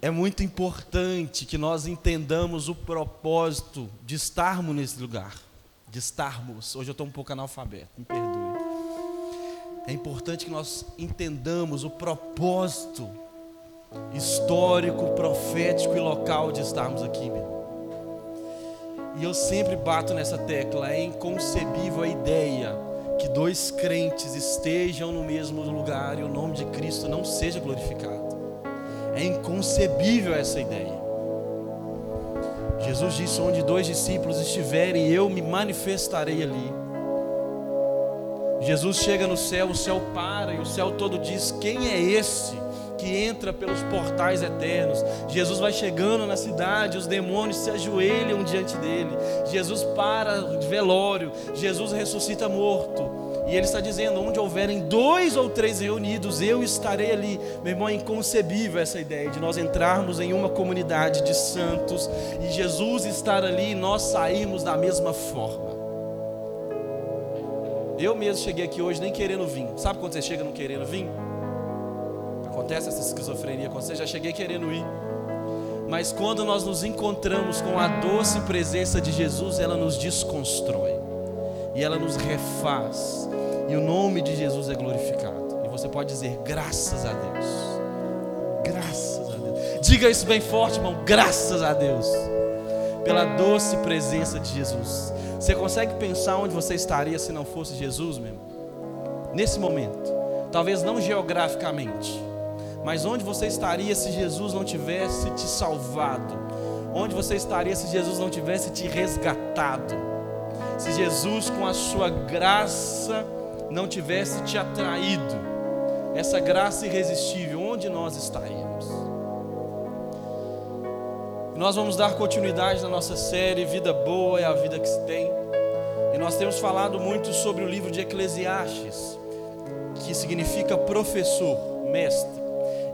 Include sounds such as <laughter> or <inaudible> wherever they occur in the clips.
é muito importante que nós entendamos o propósito de estarmos nesse lugar, de estarmos. Hoje eu estou um pouco analfabeto, me perdoe. É importante que nós entendamos o propósito histórico, profético e local de estarmos aqui, meu. E eu sempre bato nessa tecla, é inconcebível a ideia que dois crentes estejam no mesmo lugar e o nome de Cristo não seja glorificado. É inconcebível essa ideia. Jesus disse: Onde dois discípulos estiverem, eu me manifestarei ali. Jesus chega no céu, o céu para e o céu todo diz: Quem é esse? que entra pelos portais eternos. Jesus vai chegando na cidade, os demônios se ajoelham diante dele. Jesus para de velório, Jesus ressuscita morto. E ele está dizendo: onde houverem dois ou três reunidos, eu estarei ali. Meu irmão, é inconcebível essa ideia de nós entrarmos em uma comunidade de santos e Jesus estar ali e nós sairmos da mesma forma. Eu mesmo cheguei aqui hoje nem querendo vir. Sabe quando você chega não querendo vir? Acontece essa esquizofrenia com você, já cheguei querendo ir. Mas quando nós nos encontramos com a doce presença de Jesus, ela nos desconstrói. E ela nos refaz. E o nome de Jesus é glorificado. E você pode dizer graças a Deus. Graças a Deus. Diga isso bem forte, irmão. Graças a Deus. Pela doce presença de Jesus. Você consegue pensar onde você estaria se não fosse Jesus, meu irmão? Nesse momento. Talvez não geograficamente mas onde você estaria se Jesus não tivesse te salvado? Onde você estaria se Jesus não tivesse te resgatado? Se Jesus, com a sua graça, não tivesse te atraído? Essa graça irresistível, onde nós estaríamos? Nós vamos dar continuidade na nossa série Vida Boa é a Vida que se tem. E nós temos falado muito sobre o livro de Eclesiastes, que significa professor, mestre.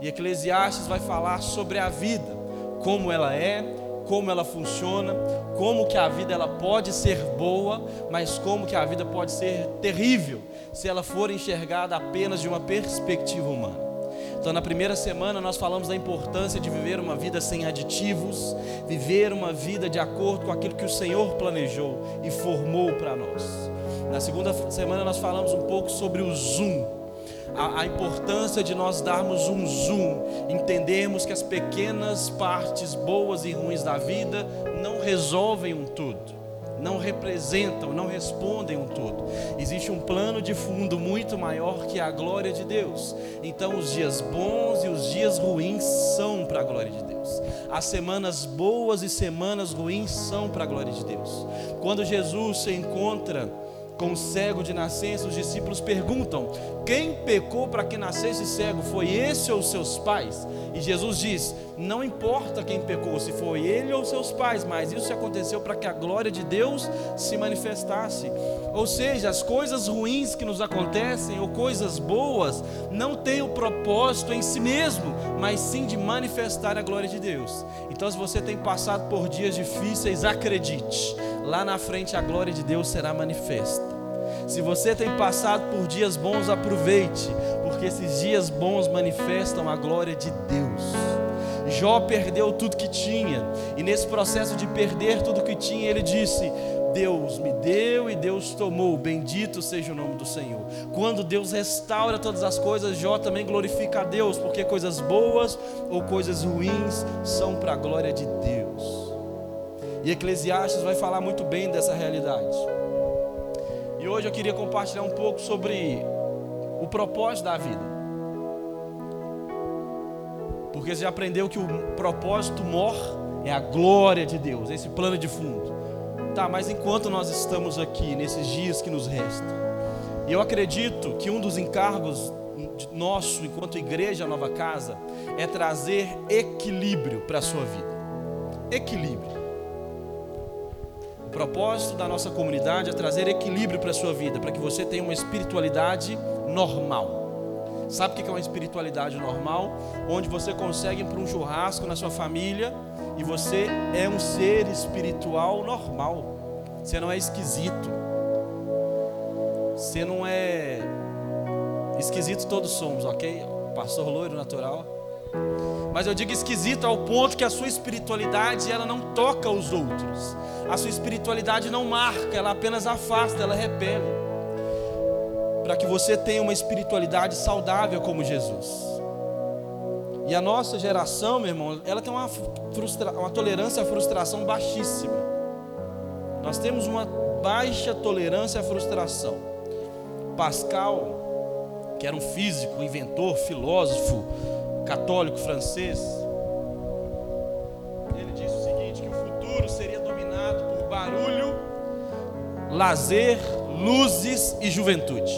E Eclesiastes vai falar sobre a vida, como ela é, como ela funciona, como que a vida ela pode ser boa, mas como que a vida pode ser terrível se ela for enxergada apenas de uma perspectiva humana. Então, na primeira semana, nós falamos da importância de viver uma vida sem aditivos, viver uma vida de acordo com aquilo que o Senhor planejou e formou para nós. Na segunda semana, nós falamos um pouco sobre o zoom, a, importância de nós darmos um zoom, entendermos que as pequenas partes boas e ruins da vida não resolvem um todo não representam, não respondem um todo. Existe um plano de fundo muito maior que a glória de Deus. Então, os dias bons e os dias ruins são para a glória de Deus. As semanas boas e semanas ruins são para a glória de Deus. Quando Jesus se encontra com o cego de nascença, os discípulos perguntam: Quem pecou para que nascesse cego? Foi esse ou seus pais? E Jesus diz: Não importa quem pecou, se foi ele ou seus pais, mas isso aconteceu para que a glória de Deus se manifestasse. Ou seja, as coisas ruins que nos acontecem ou coisas boas não têm o propósito em si mesmo, mas sim de manifestar a glória de Deus. Então, se você tem passado por dias difíceis, acredite lá na frente a glória de Deus será manifesta. Se você tem passado por dias bons, aproveite, porque esses dias bons manifestam a glória de Deus. Jó perdeu tudo que tinha, e nesse processo de perder tudo que tinha, ele disse: Deus me deu e Deus tomou, bendito seja o nome do Senhor. Quando Deus restaura todas as coisas, Jó também glorifica a Deus, porque coisas boas ou coisas ruins são para a glória de Deus. E Eclesiastes vai falar muito bem dessa realidade. E hoje eu queria compartilhar um pouco sobre o propósito da vida. Porque você já aprendeu que o propósito mor é a glória de Deus, esse plano de fundo. Tá, mas enquanto nós estamos aqui, nesses dias que nos restam, eu acredito que um dos encargos nosso, enquanto igreja Nova Casa, é trazer equilíbrio para a sua vida. Equilíbrio propósito da nossa comunidade é trazer equilíbrio para a sua vida, para que você tenha uma espiritualidade normal. Sabe o que é uma espiritualidade normal? Onde você consegue ir para um churrasco na sua família e você é um ser espiritual normal. Você não é esquisito. Você não é esquisito, todos somos, ok? Pastor loiro natural. Mas eu digo esquisito ao ponto que a sua espiritualidade ela não toca os outros. A sua espiritualidade não marca, ela apenas afasta, ela repele. Para que você tenha uma espiritualidade saudável como Jesus. E a nossa geração, meu irmão, ela tem uma, frustra... uma tolerância à frustração baixíssima. Nós temos uma baixa tolerância à frustração. Pascal, que era um físico, inventor, filósofo, católico francês, ele disse o seguinte: que o futuro seria dominado por barulho, lazer, luzes e juventude.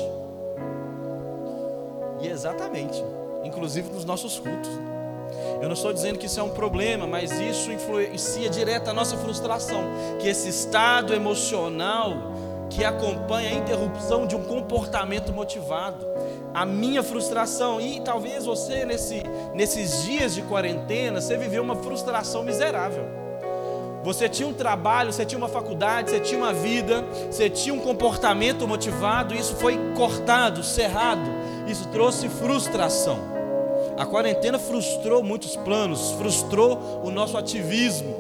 E exatamente, inclusive nos nossos cultos. Eu não estou dizendo que isso é um problema, mas isso influencia direto a nossa frustração, que esse estado emocional que acompanha a interrupção de um comportamento motivado, a minha frustração e talvez você nesse, nesses dias de quarentena você viveu uma frustração miserável. Você tinha um trabalho, você tinha uma faculdade, você tinha uma vida, você tinha um comportamento motivado, isso foi cortado, cerrado. Isso trouxe frustração. A quarentena frustrou muitos planos, frustrou o nosso ativismo,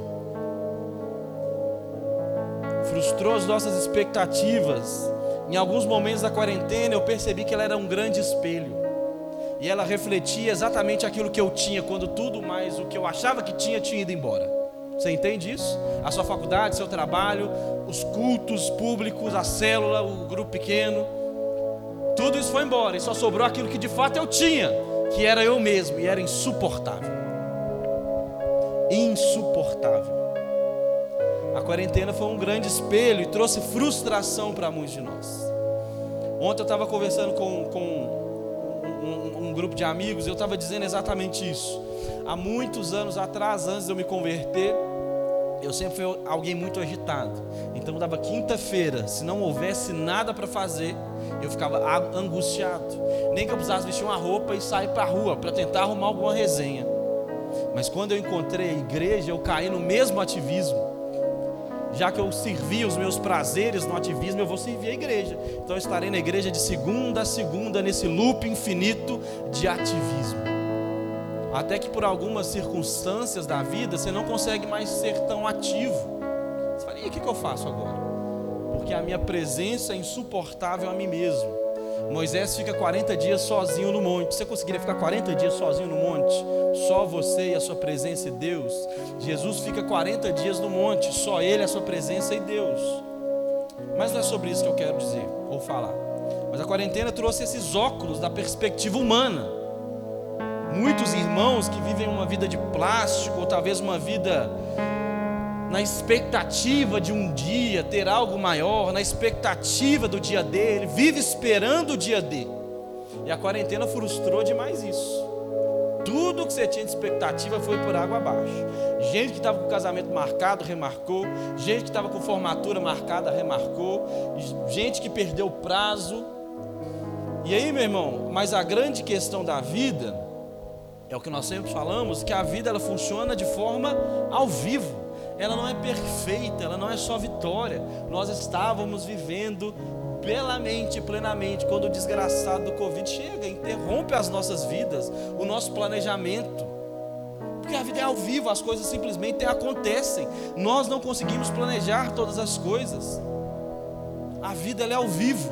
frustrou as nossas expectativas. Em alguns momentos da quarentena eu percebi que ela era um grande espelho. E ela refletia exatamente aquilo que eu tinha quando tudo mais o que eu achava que tinha tinha ido embora. Você entende isso? A sua faculdade, seu trabalho, os cultos públicos, a célula, o grupo pequeno, tudo isso foi embora e só sobrou aquilo que de fato eu tinha, que era eu mesmo e era insuportável. Insuportável. A quarentena foi um grande espelho e trouxe frustração para muitos de nós. Ontem eu estava conversando com, com um, um, um grupo de amigos e eu estava dizendo exatamente isso. Há muitos anos atrás, antes de eu me converter, eu sempre fui alguém muito agitado. Então dava quinta-feira, se não houvesse nada para fazer, eu ficava angustiado. Nem que eu precisasse vestir uma roupa e sair para a rua para tentar arrumar alguma resenha. Mas quando eu encontrei a igreja, eu caí no mesmo ativismo já que eu servi os meus prazeres no ativismo, eu vou servir a igreja. Então eu estarei na igreja de segunda a segunda, nesse loop infinito de ativismo. Até que por algumas circunstâncias da vida você não consegue mais ser tão ativo. Você fala, e o que eu faço agora? Porque a minha presença é insuportável a mim mesmo. Moisés fica 40 dias sozinho no monte. Você conseguiria ficar 40 dias sozinho no monte? Só você e a sua presença e Deus. Jesus fica 40 dias no monte, só ele, a sua presença e Deus. Mas não é sobre isso que eu quero dizer ou falar. Mas a quarentena trouxe esses óculos da perspectiva humana. Muitos irmãos que vivem uma vida de plástico, ou talvez uma vida na expectativa de um dia ter algo maior, na expectativa do dia dele, vive esperando o dia D. E a quarentena frustrou demais isso. Tudo que você tinha de expectativa foi por água abaixo. Gente que estava com casamento marcado, remarcou. Gente que estava com formatura marcada, remarcou. Gente que perdeu o prazo. E aí, meu irmão, mas a grande questão da vida é o que nós sempre falamos, que a vida ela funciona de forma ao vivo ela não é perfeita, ela não é só vitória. Nós estávamos vivendo belamente, plenamente, quando o desgraçado do Covid chega, interrompe as nossas vidas, o nosso planejamento. Porque a vida é ao vivo, as coisas simplesmente acontecem. Nós não conseguimos planejar todas as coisas. A vida é ao vivo,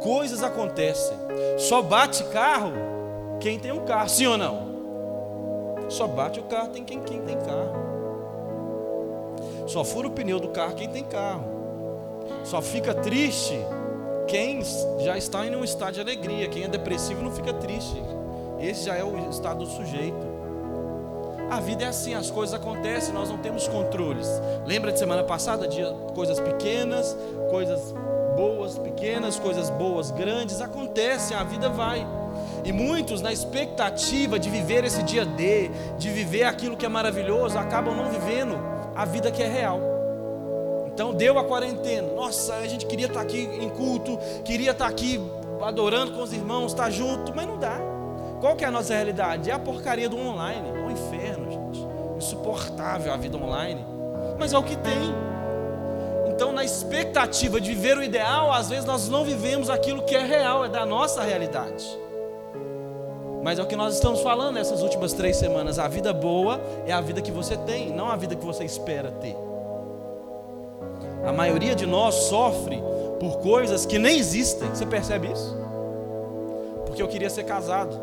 coisas acontecem. Só bate carro quem tem um carro, sim ou não? Só bate o carro tem quem, quem tem carro. Só fura o pneu do carro quem tem carro. Só fica triste quem já está em um estado de alegria. Quem é depressivo não fica triste. Esse já é o estado do sujeito. A vida é assim, as coisas acontecem, nós não temos controles. Lembra de semana passada, de coisas pequenas, coisas boas, pequenas, coisas boas, grandes, acontecem, a vida vai. E muitos, na expectativa de viver esse dia D, de viver aquilo que é maravilhoso, acabam não vivendo a vida que é real. Então deu a quarentena. Nossa, a gente queria estar aqui em culto, queria estar aqui adorando com os irmãos, estar junto, mas não dá. Qual que é a nossa realidade? É a porcaria do online, é o inferno, gente. Insuportável a vida online. Mas é o que tem. Então, na expectativa de viver o ideal, às vezes nós não vivemos aquilo que é real, é da nossa realidade. Mas é o que nós estamos falando nessas últimas três semanas. A vida boa é a vida que você tem, não a vida que você espera ter. A maioria de nós sofre por coisas que nem existem. Você percebe isso? Porque eu queria ser casado,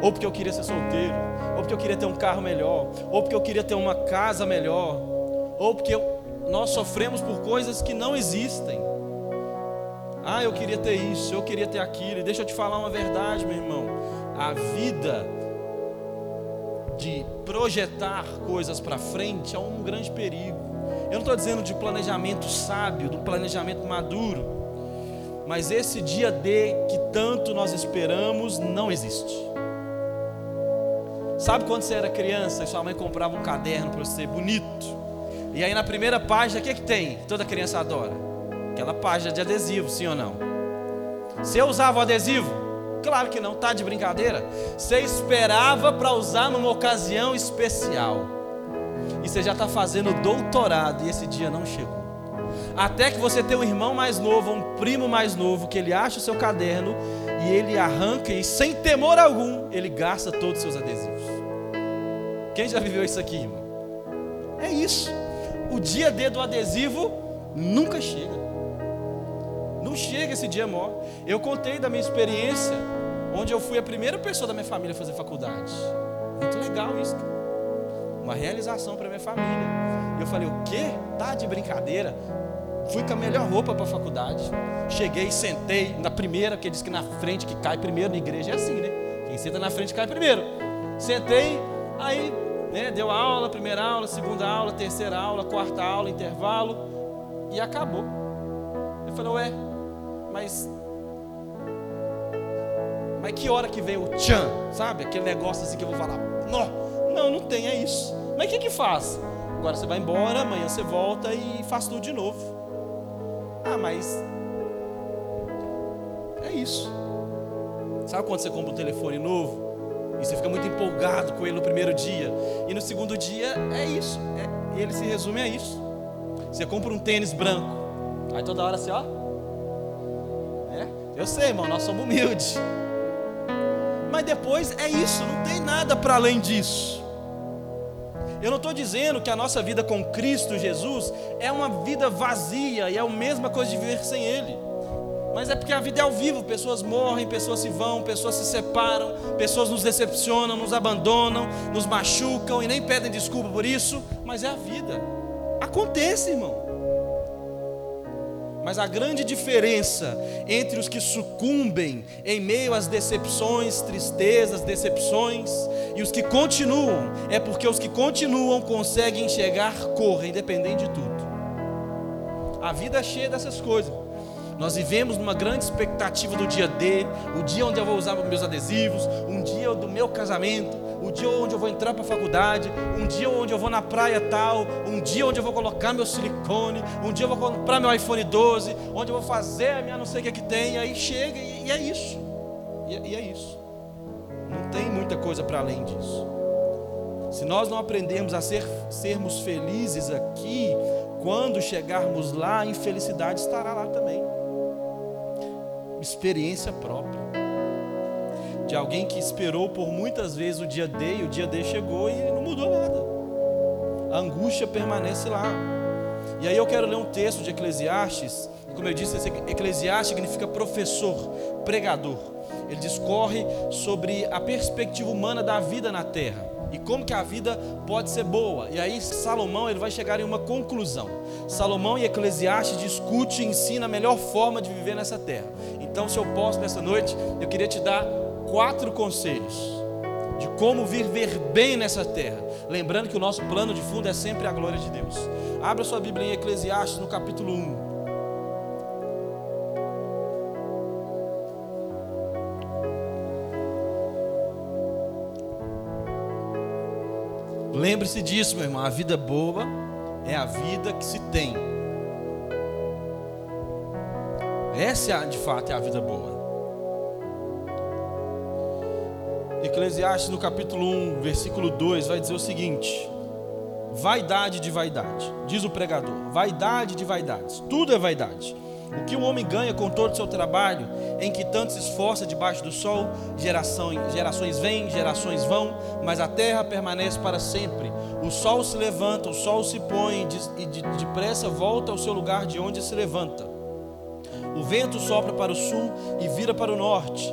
ou porque eu queria ser solteiro, ou porque eu queria ter um carro melhor, ou porque eu queria ter uma casa melhor, ou porque eu... nós sofremos por coisas que não existem. Ah, eu queria ter isso, eu queria ter aquilo. E deixa eu te falar uma verdade, meu irmão. A vida de projetar coisas para frente é um grande perigo. Eu não estou dizendo de planejamento sábio, do planejamento maduro, mas esse dia D que tanto nós esperamos não existe. Sabe quando você era criança e sua mãe comprava um caderno para você bonito? E aí na primeira página, o que, é que tem? Toda criança adora. Aquela página de adesivo, sim ou não? Você usava o adesivo? Claro que não, tá de brincadeira. Você esperava para usar numa ocasião especial e você já está fazendo doutorado e esse dia não chegou. Até que você tem um irmão mais novo, um primo mais novo, que ele acha o seu caderno e ele arranca e sem temor algum, ele gasta todos os seus adesivos. Quem já viveu isso aqui, irmão? É isso. O dia D do adesivo nunca chega. Não chega esse dia maior. Eu contei da minha experiência, onde eu fui a primeira pessoa da minha família a fazer faculdade. Muito legal isso. Uma realização para minha família. Eu falei: "O quê? Tá de brincadeira?" Fui com a melhor roupa para a faculdade. Cheguei, sentei na primeira, que diz que na frente que cai primeiro na igreja é assim, né? Quem senta na frente cai primeiro. Sentei, aí, né, deu aula, primeira aula, segunda aula, terceira aula, quarta aula, intervalo e acabou. Eu falei: "Ué, mas mas que hora que vem o tchan, sabe? Aquele negócio assim que eu vou falar, não, não, não tem, é isso. Mas o que que faz? Agora você vai embora, amanhã você volta e faz tudo de novo. Ah, mas é isso. Sabe quando você compra um telefone novo e você fica muito empolgado com ele no primeiro dia e no segundo dia é isso. É, ele se resume a isso. Você compra um tênis branco, aí toda hora você ó. Eu sei, irmão, nós somos humildes. Mas depois é isso, não tem nada para além disso. Eu não estou dizendo que a nossa vida com Cristo Jesus é uma vida vazia e é a mesma coisa de viver sem Ele. Mas é porque a vida é ao vivo, pessoas morrem, pessoas se vão, pessoas se separam, pessoas nos decepcionam, nos abandonam, nos machucam e nem pedem desculpa por isso, mas é a vida. Acontece, irmão. Mas a grande diferença entre os que sucumbem em meio às decepções, tristezas, decepções, e os que continuam, é porque os que continuam conseguem enxergar cor, independente de tudo. A vida é cheia dessas coisas. Nós vivemos numa grande expectativa do dia D, o dia onde eu vou usar meus adesivos, um dia do meu casamento, o dia onde eu vou entrar para a faculdade, um dia onde eu vou na praia tal, um dia onde eu vou colocar meu silicone, um dia eu vou comprar meu iPhone 12, onde eu vou fazer a minha não sei o que, é que tem, aí chega e, e é isso. E, e é isso. Não tem muita coisa para além disso. Se nós não aprendermos a ser, sermos felizes aqui, quando chegarmos lá, a infelicidade estará lá também. Experiência própria. De alguém que esperou por muitas vezes o dia D e o dia D chegou e não mudou nada. A angústia permanece lá. E aí eu quero ler um texto de Eclesiastes. Como eu disse, Eclesiastes significa professor, pregador. Ele discorre sobre a perspectiva humana da vida na terra e como que a vida pode ser boa. E aí Salomão ele vai chegar em uma conclusão. Salomão e Eclesiastes discute e ensina a melhor forma de viver nessa terra. Então, se eu posso nessa noite, eu queria te dar quatro conselhos de como viver bem nessa terra. Lembrando que o nosso plano de fundo é sempre a glória de Deus. Abra sua Bíblia em Eclesiastes no capítulo 1. Lembre-se disso, meu irmão. A vida boa é a vida que se tem. Essa, de fato, é a vida boa. Eclesiastes, no capítulo 1, versículo 2, vai dizer o seguinte: Vaidade de vaidade, diz o pregador, vaidade de vaidades, tudo é vaidade. O que o homem ganha com todo o seu trabalho, em que tanto se esforça debaixo do sol? Gerações, gerações vêm, gerações vão, mas a terra permanece para sempre. O sol se levanta, o sol se põe e depressa volta ao seu lugar de onde se levanta. O vento sopra para o sul e vira para o norte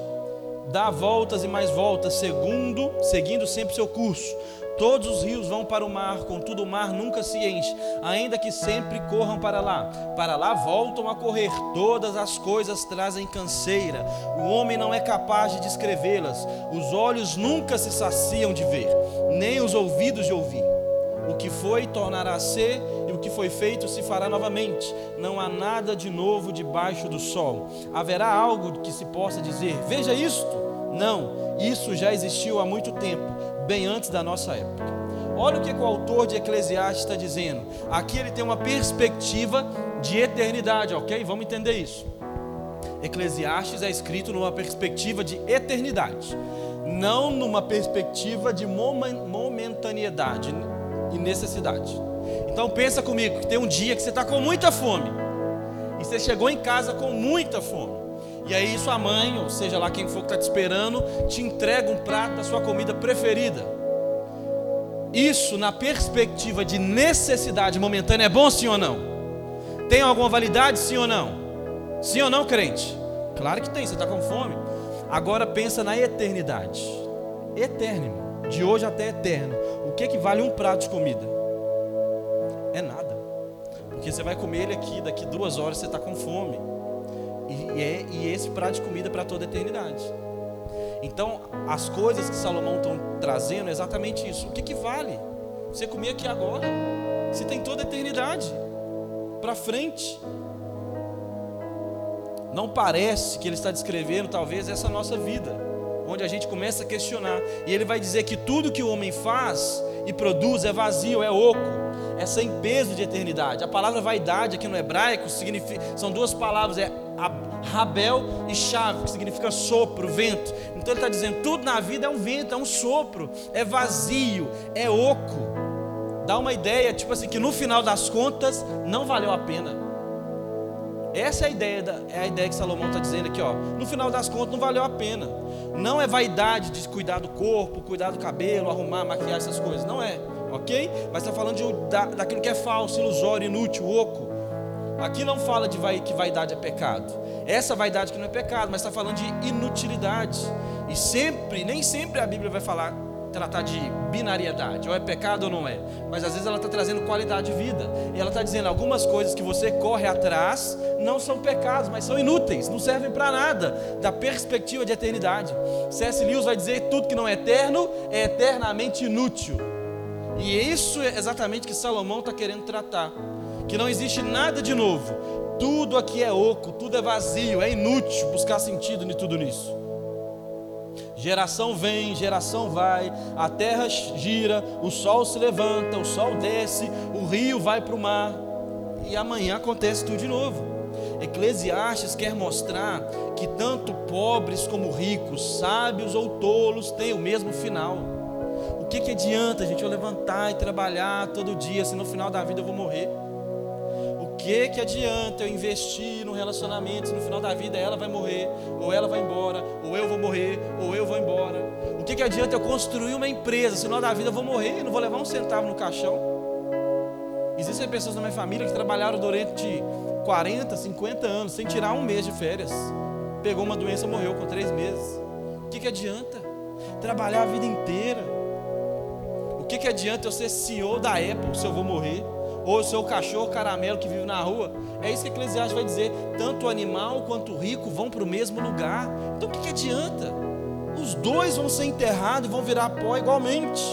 dá voltas e mais voltas, segundo, seguindo sempre seu curso. Todos os rios vão para o mar, contudo o mar nunca se enche, ainda que sempre corram para lá. Para lá voltam a correr, todas as coisas trazem canseira. O homem não é capaz de descrevê-las, os olhos nunca se saciam de ver, nem os ouvidos de ouvir. O que foi tornará a ser, e o que foi feito se fará novamente. Não há nada de novo debaixo do sol. Haverá algo que se possa dizer: Veja isto. Não, isso já existiu há muito tempo bem antes da nossa época. Olha o que, o autor de Eclesiastes está dizendo. Aqui ele tem uma perspectiva de eternidade, ok? Vamos entender isso. Eclesiastes é escrito numa perspectiva de eternidade, não numa perspectiva de momentaneidade e necessidade. Então pensa comigo que tem um dia que você está com muita fome e você chegou em casa com muita fome. E aí sua mãe, ou seja lá quem for que está te esperando, te entrega um prato da sua comida preferida. Isso na perspectiva de necessidade momentânea é bom sim ou não? Tem alguma validade sim ou não? Sim ou não, crente? Claro que tem, você está com fome. Agora pensa na eternidade. Eterno, de hoje até eterno. O que, que vale um prato de comida? É nada. Porque você vai comer ele aqui, daqui duas horas você está com fome. E, é, e esse prato de comida para toda a eternidade. Então, as coisas que Salomão está trazendo é exatamente isso. O que, que vale? Você comer aqui agora. Você tem toda a eternidade para frente. Não parece que ele está descrevendo, talvez, essa nossa vida, onde a gente começa a questionar. E ele vai dizer que tudo que o homem faz e produz é vazio, é oco, é sem peso de eternidade. A palavra vaidade aqui no hebraico significa, são duas palavras, é Rabel e chave, que significa sopro, vento. Então ele está dizendo: tudo na vida é um vento, é um sopro, é vazio, é oco. Dá uma ideia, tipo assim, que no final das contas não valeu a pena. Essa é a ideia, da, é a ideia que Salomão está dizendo aqui, ó. No final das contas não valeu a pena. Não é vaidade de cuidar do corpo, cuidar do cabelo, arrumar, maquiar essas coisas. Não é, ok? Mas está falando de, da, daquilo que é falso, ilusório, inútil, oco. Aqui não fala de vai, que vaidade é pecado. Essa vaidade que não é pecado, mas está falando de inutilidade. E sempre, nem sempre a Bíblia vai falar, tratar de binariedade, ou é pecado ou não é. Mas às vezes ela está trazendo qualidade de vida. E ela está dizendo algumas coisas que você corre atrás não são pecados, mas são inúteis, não servem para nada, da perspectiva de eternidade. C.S. Lewis vai dizer tudo que não é eterno é eternamente inútil. E é isso é exatamente que Salomão está querendo tratar que não existe nada de novo. Tudo aqui é oco, tudo é vazio, é inútil buscar sentido em tudo nisso. Geração vem, geração vai, a terra gira, o sol se levanta, o sol desce, o rio vai para o mar, e amanhã acontece tudo de novo. Eclesiastes quer mostrar que tanto pobres como ricos, sábios ou tolos, têm o mesmo final. O que, que adianta, gente, eu levantar e trabalhar todo dia se no final da vida eu vou morrer? Que que adianta eu investir no relacionamento se no final da vida ela vai morrer, ou ela vai embora, ou eu vou morrer, ou eu vou embora? O que que adianta eu construir uma empresa se no final da vida eu vou morrer e não vou levar um centavo no caixão? Existem pessoas na minha família que trabalharam durante 40, 50 anos sem tirar um mês de férias. Pegou uma doença, morreu com três meses. O que que adianta? Trabalhar a vida inteira. O que que adianta eu ser CEO da Apple se eu vou morrer? Ou o seu cachorro caramelo que vive na rua. É isso que Eclesiastes vai dizer. Tanto o animal quanto o rico vão para o mesmo lugar. Então o que, que adianta? Os dois vão ser enterrados e vão virar pó igualmente.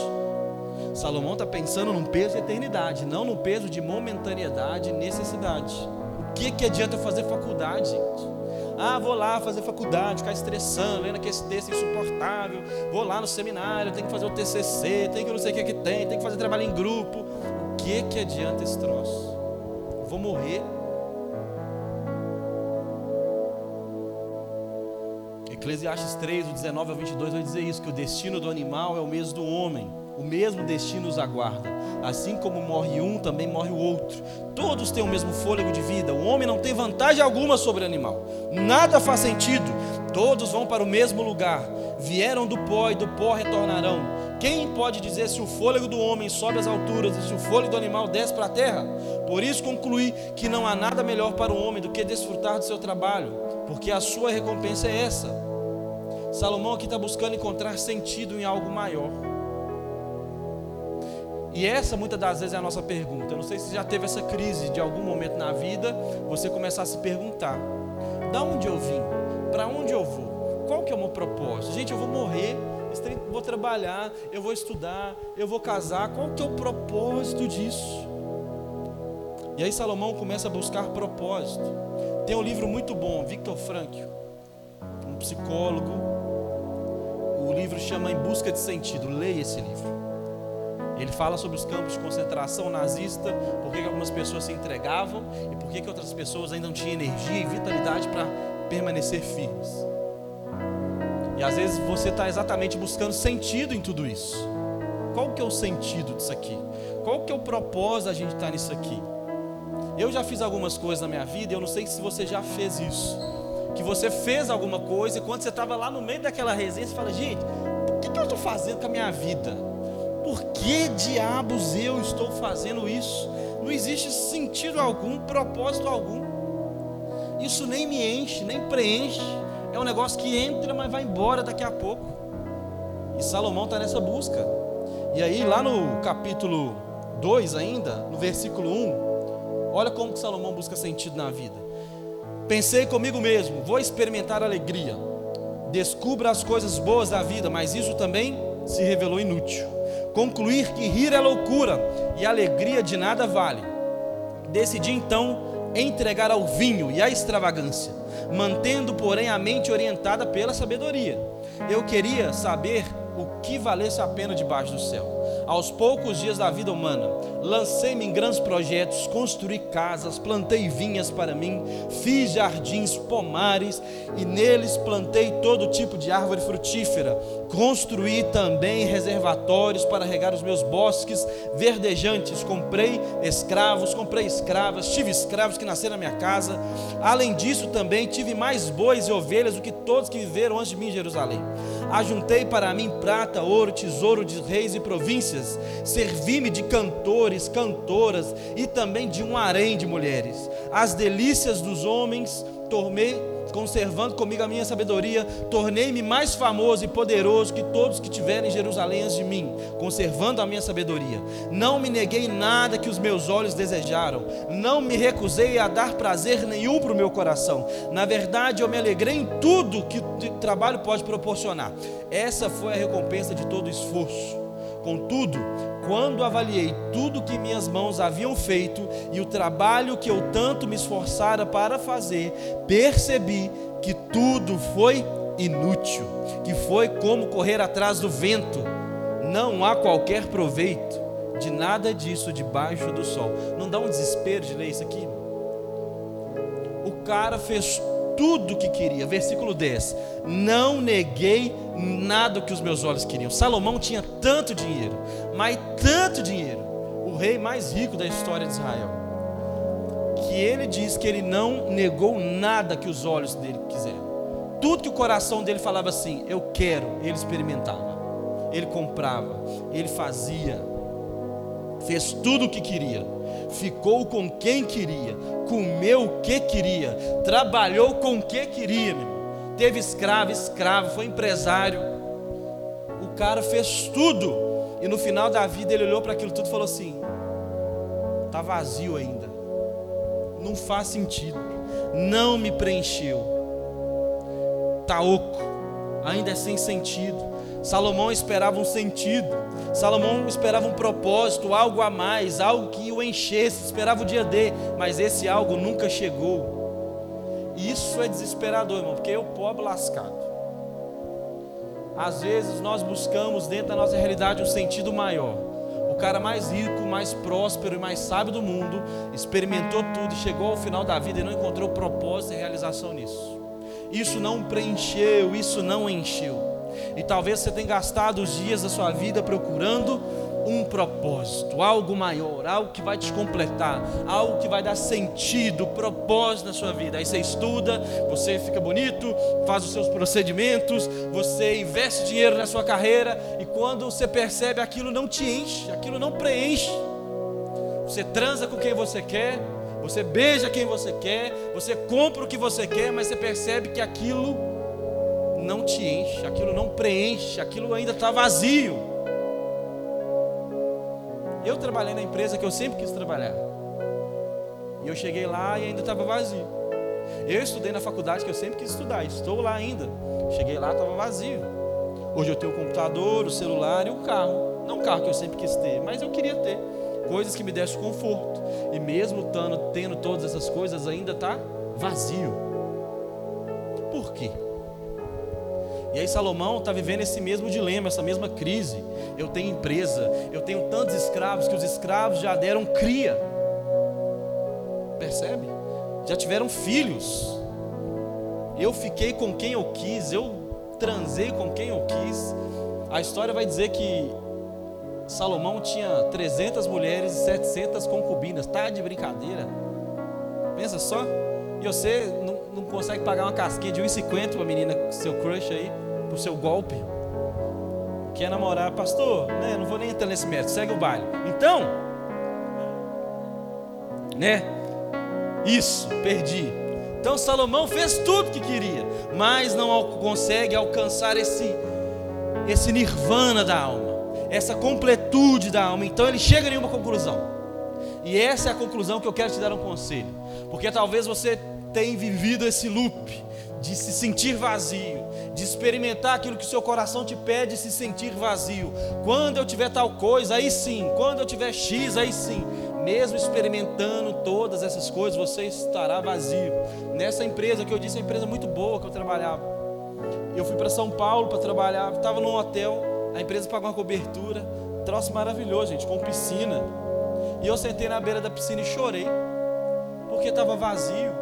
Salomão está pensando num peso de eternidade, não num peso de momentaneidade e necessidade. O que, que adianta fazer faculdade, gente? Ah, vou lá fazer faculdade, ficar estressando, lendo aquele texto insuportável. Vou lá no seminário, tem que fazer o TCC, tem que não sei o que, que tem, tem que fazer trabalho em grupo que que adianta esse troço? vou morrer. Eclesiastes 3, do 19 ao 22 vai dizer isso: que o destino do animal é o mesmo do homem. o mesmo destino os aguarda. Assim como morre um, também morre o outro. Todos têm o mesmo fôlego de vida. O homem não tem vantagem alguma sobre o animal. Nada faz sentido. Todos vão para o mesmo lugar. Vieram do pó e do pó retornarão. Quem pode dizer se o fôlego do homem sobe às alturas e se o fôlego do animal desce para a terra? Por isso concluí que não há nada melhor para o homem do que desfrutar do seu trabalho, porque a sua recompensa é essa. Salomão aqui está buscando encontrar sentido em algo maior. E essa muitas das vezes é a nossa pergunta. Eu não sei se já teve essa crise de algum momento na vida, você começar a se perguntar: da onde eu vim? Para onde eu vou? Qual que é o meu propósito? Gente, eu vou morrer, vou trabalhar, eu vou estudar, eu vou casar. Qual que é o propósito disso? E aí Salomão começa a buscar propósito. Tem um livro muito bom, Victor Frankl, um psicólogo. O livro chama Em Busca de Sentido. Leia esse livro. Ele fala sobre os campos de concentração nazista, por que algumas pessoas se entregavam e por que outras pessoas ainda não tinham energia e vitalidade para permanecer firmes. E às vezes você está exatamente buscando sentido em tudo isso. Qual que é o sentido disso aqui? Qual que é o propósito da gente estar tá nisso aqui? Eu já fiz algumas coisas na minha vida, eu não sei se você já fez isso. Que você fez alguma coisa e quando você estava lá no meio daquela resenha, você fala, gente, o que, que eu estou fazendo com a minha vida? Por que diabos eu estou fazendo isso? Não existe sentido algum, propósito algum. Isso nem me enche, nem preenche. É um negócio que entra, mas vai embora daqui a pouco. E Salomão está nessa busca. E aí, lá no capítulo 2 ainda, no versículo 1, olha como que Salomão busca sentido na vida. Pensei comigo mesmo, vou experimentar alegria. Descubra as coisas boas da vida, mas isso também se revelou inútil concluir que rir é loucura e alegria de nada vale. Decidi então entregar ao vinho e à extravagância, mantendo, porém, a mente orientada pela sabedoria. Eu queria saber o que valesse a pena debaixo do céu aos poucos dias da vida humana, lancei-me em grandes projetos, construí casas, plantei vinhas para mim, fiz jardins, pomares e neles plantei todo tipo de árvore frutífera. Construí também reservatórios para regar os meus bosques verdejantes. Comprei escravos, comprei escravas, tive escravos que nasceram na minha casa. Além disso, também tive mais bois e ovelhas do que todos que viveram antes de mim em Jerusalém. Ajuntei para mim prata, ouro, tesouro de reis e províncias. Servi-me de cantores, cantoras e também de um harém de mulheres. As delícias dos homens tornei conservando comigo a minha sabedoria, tornei-me mais famoso e poderoso que todos que tiverem em Jerusalém antes de mim, conservando a minha sabedoria. Não me neguei nada que os meus olhos desejaram, não me recusei a dar prazer nenhum para o meu coração. Na verdade, eu me alegrei em tudo que o trabalho pode proporcionar. Essa foi a recompensa de todo esforço. Contudo, quando avaliei tudo que minhas mãos haviam feito e o trabalho que eu tanto me esforçara para fazer, percebi que tudo foi inútil, que foi como correr atrás do vento. Não há qualquer proveito de nada disso debaixo do sol. Não dá um desespero de ler isso aqui? O cara fez tudo o que queria. Versículo 10: Não neguei nada que os meus olhos queriam. Salomão tinha tanto dinheiro, mas tanto dinheiro, o rei mais rico da história de Israel, que ele diz que ele não negou nada que os olhos dele quiseram. Tudo que o coração dele falava assim, eu quero, ele experimentava, ele comprava, ele fazia, fez tudo o que queria ficou com quem queria, comeu o que queria, trabalhou com o que queria, meu. Teve escravo, escravo, foi empresário. O cara fez tudo e no final da vida ele olhou para aquilo tudo e falou assim: está vazio ainda, não faz sentido, não me preencheu, está oco, ainda é sem sentido. Salomão esperava um sentido, Salomão esperava um propósito, algo a mais, algo que o enchesse, esperava o dia D, mas esse algo nunca chegou. Isso é desesperador, irmão, porque o pobre lascado. Às vezes nós buscamos dentro da nossa realidade um sentido maior. O cara mais rico, mais próspero e mais sábio do mundo experimentou tudo e chegou ao final da vida e não encontrou propósito e realização nisso. Isso não preencheu, isso não encheu. E talvez você tenha gastado os dias da sua vida procurando um propósito, algo maior, algo que vai te completar, algo que vai dar sentido, propósito na sua vida. Aí você estuda, você fica bonito, faz os seus procedimentos, você investe dinheiro na sua carreira e quando você percebe aquilo não te enche, aquilo não preenche. Você transa com quem você quer, você beija quem você quer, você compra o que você quer, mas você percebe que aquilo não te enche, aquilo não preenche, aquilo ainda está vazio. Eu trabalhei na empresa que eu sempre quis trabalhar. E eu cheguei lá e ainda estava vazio. Eu estudei na faculdade que eu sempre quis estudar, estou lá ainda. Cheguei lá, estava vazio. Hoje eu tenho o computador, o celular e o carro. Não o carro que eu sempre quis ter, mas eu queria ter coisas que me dessem conforto. E mesmo tendo, tendo todas essas coisas, ainda está vazio. Por quê? E aí Salomão está vivendo esse mesmo dilema, essa mesma crise. Eu tenho empresa, eu tenho tantos escravos que os escravos já deram cria. Percebe? Já tiveram filhos. Eu fiquei com quem eu quis, eu transei com quem eu quis. A história vai dizer que Salomão tinha 300 mulheres e 700 concubinas. Tá de brincadeira? Pensa só. E você não, consegue pagar uma casquinha de 1,50 para a menina, seu crush aí, pro seu golpe. Quer namorar, pastor? Né? Não vou nem entrar nesse mérito, segue o baile. Então, né? Isso, perdi. Então Salomão fez tudo que queria, mas não consegue alcançar esse esse nirvana da alma essa completude da alma. Então ele chega em uma conclusão. E essa é a conclusão que eu quero te dar um conselho. Porque talvez você tenha vivido esse loop de se sentir vazio, de experimentar aquilo que o seu coração te pede, se sentir vazio. Quando eu tiver tal coisa, aí sim. Quando eu tiver X, aí sim. Mesmo experimentando todas essas coisas, você estará vazio. Nessa empresa que eu disse, é uma empresa muito boa que eu trabalhava. Eu fui para São Paulo para trabalhar, estava num hotel a empresa pagou uma cobertura, troço maravilhoso, gente, com piscina. E eu sentei na beira da piscina e chorei, porque estava vazio.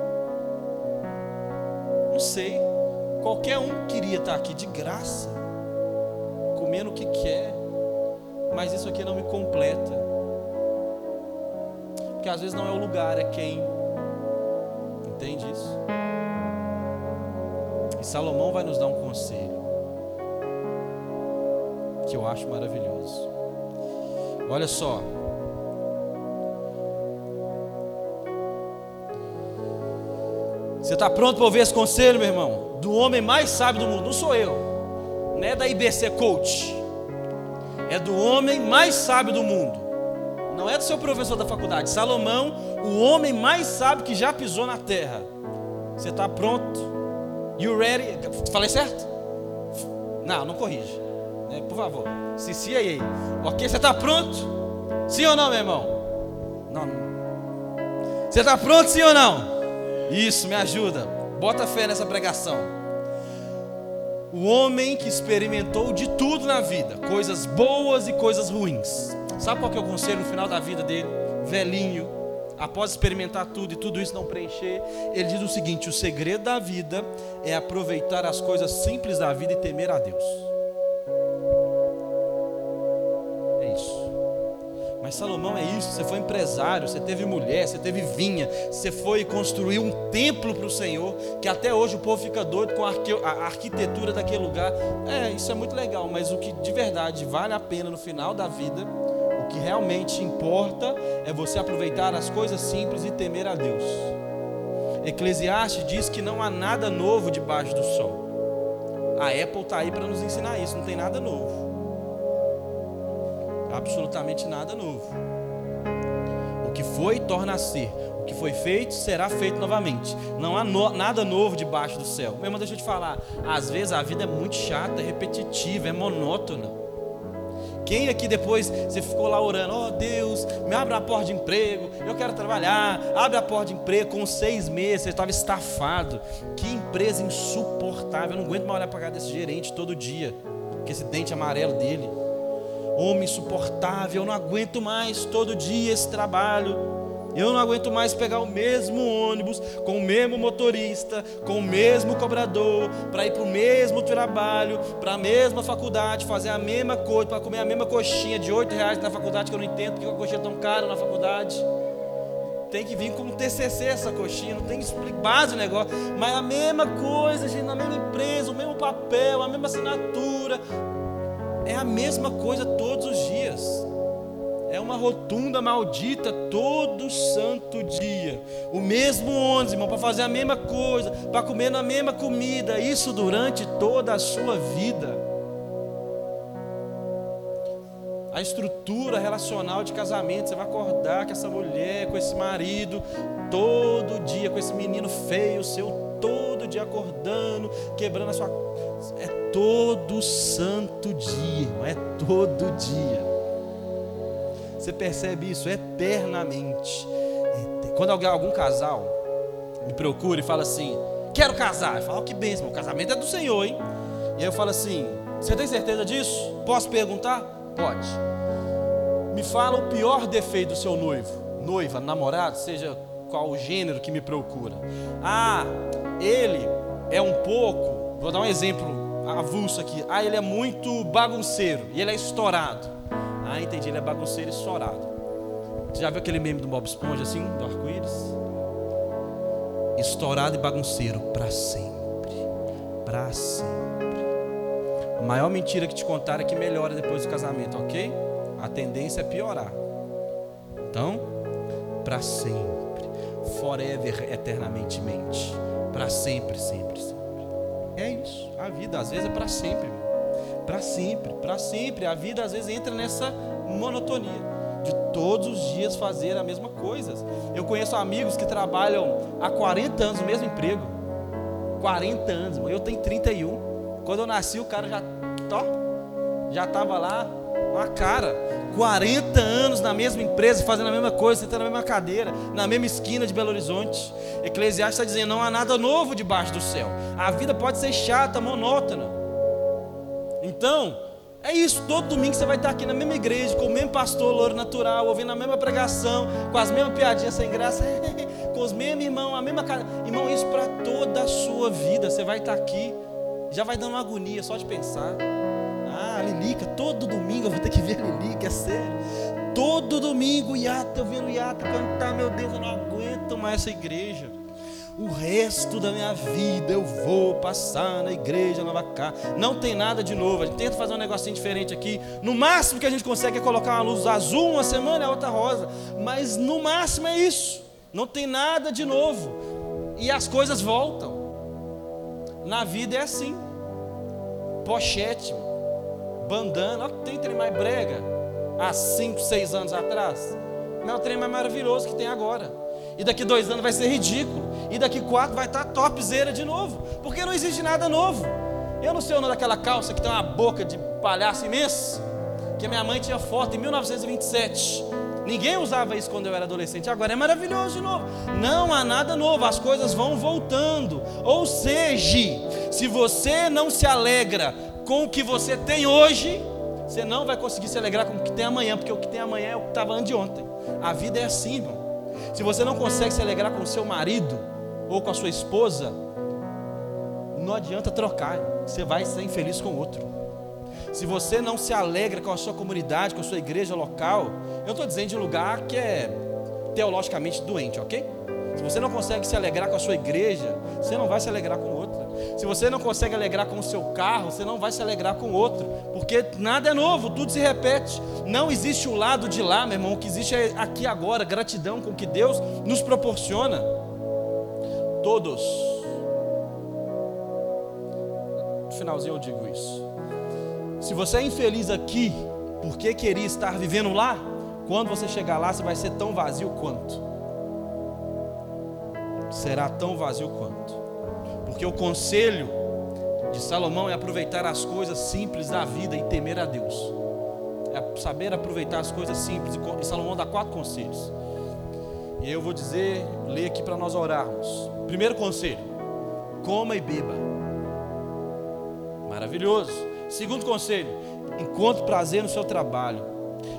Sei, qualquer um queria estar aqui de graça, comendo o que quer, mas isso aqui não me completa. Porque às vezes não é o lugar, é quem. Entende isso? E Salomão vai nos dar um conselho que eu acho maravilhoso. Olha só. Você está pronto para ouvir esse conselho, meu irmão? Do homem mais sábio do mundo. Não sou eu. Não é da IBC Coach. É do homem mais sábio do mundo. Não é do seu professor da faculdade. Salomão, o homem mais sábio que já pisou na terra. Você está pronto? You ready? Falei certo? Não, não corrige. Né? Por favor. Cici aí. Ok, você está pronto? Sim ou não, meu irmão? Não. Você está pronto, sim ou não? Isso, me ajuda. Bota fé nessa pregação. O homem que experimentou de tudo na vida, coisas boas e coisas ruins. Sabe qual que é o conselho no final da vida dele? Velhinho, após experimentar tudo e tudo isso não preencher, ele diz o seguinte: o segredo da vida é aproveitar as coisas simples da vida e temer a Deus. Mas Salomão é isso, você foi empresário, você teve mulher, você teve vinha, você foi construir um templo para o Senhor, que até hoje o povo fica doido com a arquitetura daquele lugar. É, isso é muito legal, mas o que de verdade vale a pena no final da vida, o que realmente importa é você aproveitar as coisas simples e temer a Deus. Eclesiastes diz que não há nada novo debaixo do sol. A Apple está aí para nos ensinar isso, não tem nada novo absolutamente nada novo. O que foi, torna a ser. O que foi feito, será feito novamente. Não há no, nada novo debaixo do céu. Meu irmão, deixa eu te falar. Às vezes a vida é muito chata, é repetitiva, é monótona. Quem aqui depois você ficou lá orando, oh, Deus, me abre a porta de emprego, eu quero trabalhar, abre a porta de emprego, com seis meses, você estava estafado. Que empresa insuportável, eu não aguento mais olhar para cá desse gerente todo dia, com esse dente amarelo dele homem insuportável, eu não aguento mais todo dia esse trabalho. Eu não aguento mais pegar o mesmo ônibus, com o mesmo motorista, com o mesmo cobrador, para ir para o mesmo trabalho, para a mesma faculdade, fazer a mesma coisa, para comer a mesma coxinha de 8 reais na faculdade, que eu não entendo porque a coxinha é tão cara na faculdade. Tem que vir como TCC essa coxinha, não tem que explicar o negócio. Mas a mesma coisa, gente, na mesma empresa, o mesmo papel, a mesma assinatura. É a mesma coisa todos os dias. É uma rotunda maldita todo santo dia. O mesmo ônibus, irmão, para fazer a mesma coisa, para comer na mesma comida. Isso durante toda a sua vida. A estrutura relacional de casamento, você vai acordar com essa mulher, com esse marido, todo dia, com esse menino feio seu, todo dia acordando, quebrando a sua. É todo santo dia, irmão, é todo dia. Você percebe isso eternamente. Quando alguém, algum casal me procura e fala assim: Quero casar. Eu falo: oh, Que bênção, o casamento é do Senhor, hein? E aí eu falo assim: Você tem certeza disso? Posso perguntar? Pode. Me fala o pior defeito do seu noivo, noiva, namorado, seja qual o gênero que me procura. Ah, ele é um pouco, vou dar um exemplo avulso aqui. Ah, ele é muito bagunceiro e ele é estourado. Ah, entendi, ele é bagunceiro e estourado. Você já viu aquele meme do Bob Esponja assim, do arco-íris? Estourado e bagunceiro para sempre. Para sempre. A maior mentira que te contaram é que melhora depois do casamento, ok? A tendência é piorar. Então, para sempre. Forever, eternamente mente. Para sempre, sempre, sempre. É isso. A vida às vezes é para sempre. Para sempre, para sempre. A vida às vezes entra nessa monotonia de todos os dias fazer a mesma coisa. Eu conheço amigos que trabalham há 40 anos no mesmo emprego. 40 anos, eu tenho 31. Quando eu nasci, o cara já, ó, já estava lá, uma cara. 40 anos na mesma empresa, fazendo a mesma coisa, sentando na mesma cadeira, na mesma esquina de Belo Horizonte. Eclesiastes está dizendo: não há nada novo debaixo do céu. A vida pode ser chata, monótona. Então, é isso, todo domingo você vai estar aqui na mesma igreja, com o mesmo pastor louro natural, ouvindo a mesma pregação, com as mesmas piadinhas sem graça, <laughs> com os mesmos irmãos, a mesma cara. Irmão, isso para toda a sua vida. Você vai estar aqui, já vai dando uma agonia só de pensar. Ah, Lilica, todo domingo eu vou ter que ver a Lilica, é sério. Todo domingo, Iata, eu vendo Iata cantar, meu Deus, eu não aguento mais essa igreja o resto da minha vida eu vou passar na igreja Nova Cá. Não tem nada de novo. A gente tenta fazer um negocinho diferente aqui. No máximo que a gente consegue é colocar uma luz azul uma semana e a outra rosa. Mas no máximo é isso. Não tem nada de novo. E as coisas voltam. Na vida é assim. Pochete, bandana. Tem trem mais brega. Há 5, 6 anos atrás. Não é o trem mais maravilhoso que tem agora. E daqui dois anos vai ser ridículo. E daqui quatro vai estar topzera de novo. Porque não existe nada novo. Eu não sei o nome daquela calça que tem uma boca de palhaço imenso. Que minha mãe tinha foto em 1927. Ninguém usava isso quando eu era adolescente. Agora é maravilhoso de novo. Não há nada novo, as coisas vão voltando. Ou seja, se você não se alegra com o que você tem hoje, você não vai conseguir se alegrar com o que tem amanhã, porque o que tem amanhã é o que estava anteontem. A vida é assim, irmão. Se você não consegue se alegrar com o seu marido ou com a sua esposa, não adianta trocar, você vai ser infeliz com outro. Se você não se alegra com a sua comunidade, com a sua igreja local, eu estou dizendo de lugar que é teologicamente doente, ok? Se você não consegue se alegrar com a sua igreja, você não vai se alegrar com outra. Se você não consegue alegrar com o seu carro, você não vai se alegrar com outro, porque nada é novo, tudo se repete. Não existe o lado de lá, meu irmão, o que existe é aqui agora, gratidão com que Deus nos proporciona. Todos. No finalzinho eu digo isso. Se você é infeliz aqui, porque queria estar vivendo lá, quando você chegar lá, você vai ser tão vazio quanto será tão vazio quanto. Porque o conselho de Salomão é aproveitar as coisas simples da vida e temer a Deus. É saber aproveitar as coisas simples. E Salomão dá quatro conselhos. E eu vou dizer, ler aqui para nós orarmos. Primeiro conselho: coma e beba. Maravilhoso. Segundo conselho: encontre prazer no seu trabalho.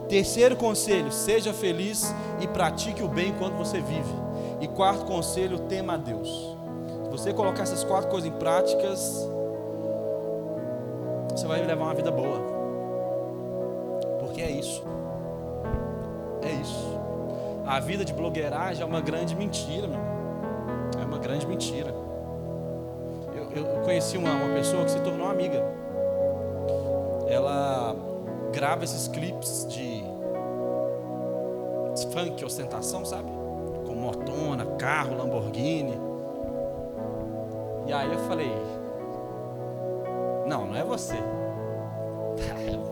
Terceiro conselho: seja feliz e pratique o bem enquanto você vive. E quarto conselho: tema a Deus. Você colocar essas quatro coisas em práticas, você vai levar uma vida boa. Porque é isso. É isso. A vida de blogueiragem é uma grande mentira, meu. É uma grande mentira. Eu, eu conheci uma, uma pessoa que se tornou amiga. Ela grava esses clipes de funk, ostentação, sabe? Com motona, carro, Lamborghini. E aí eu falei: Não, não é você. <laughs>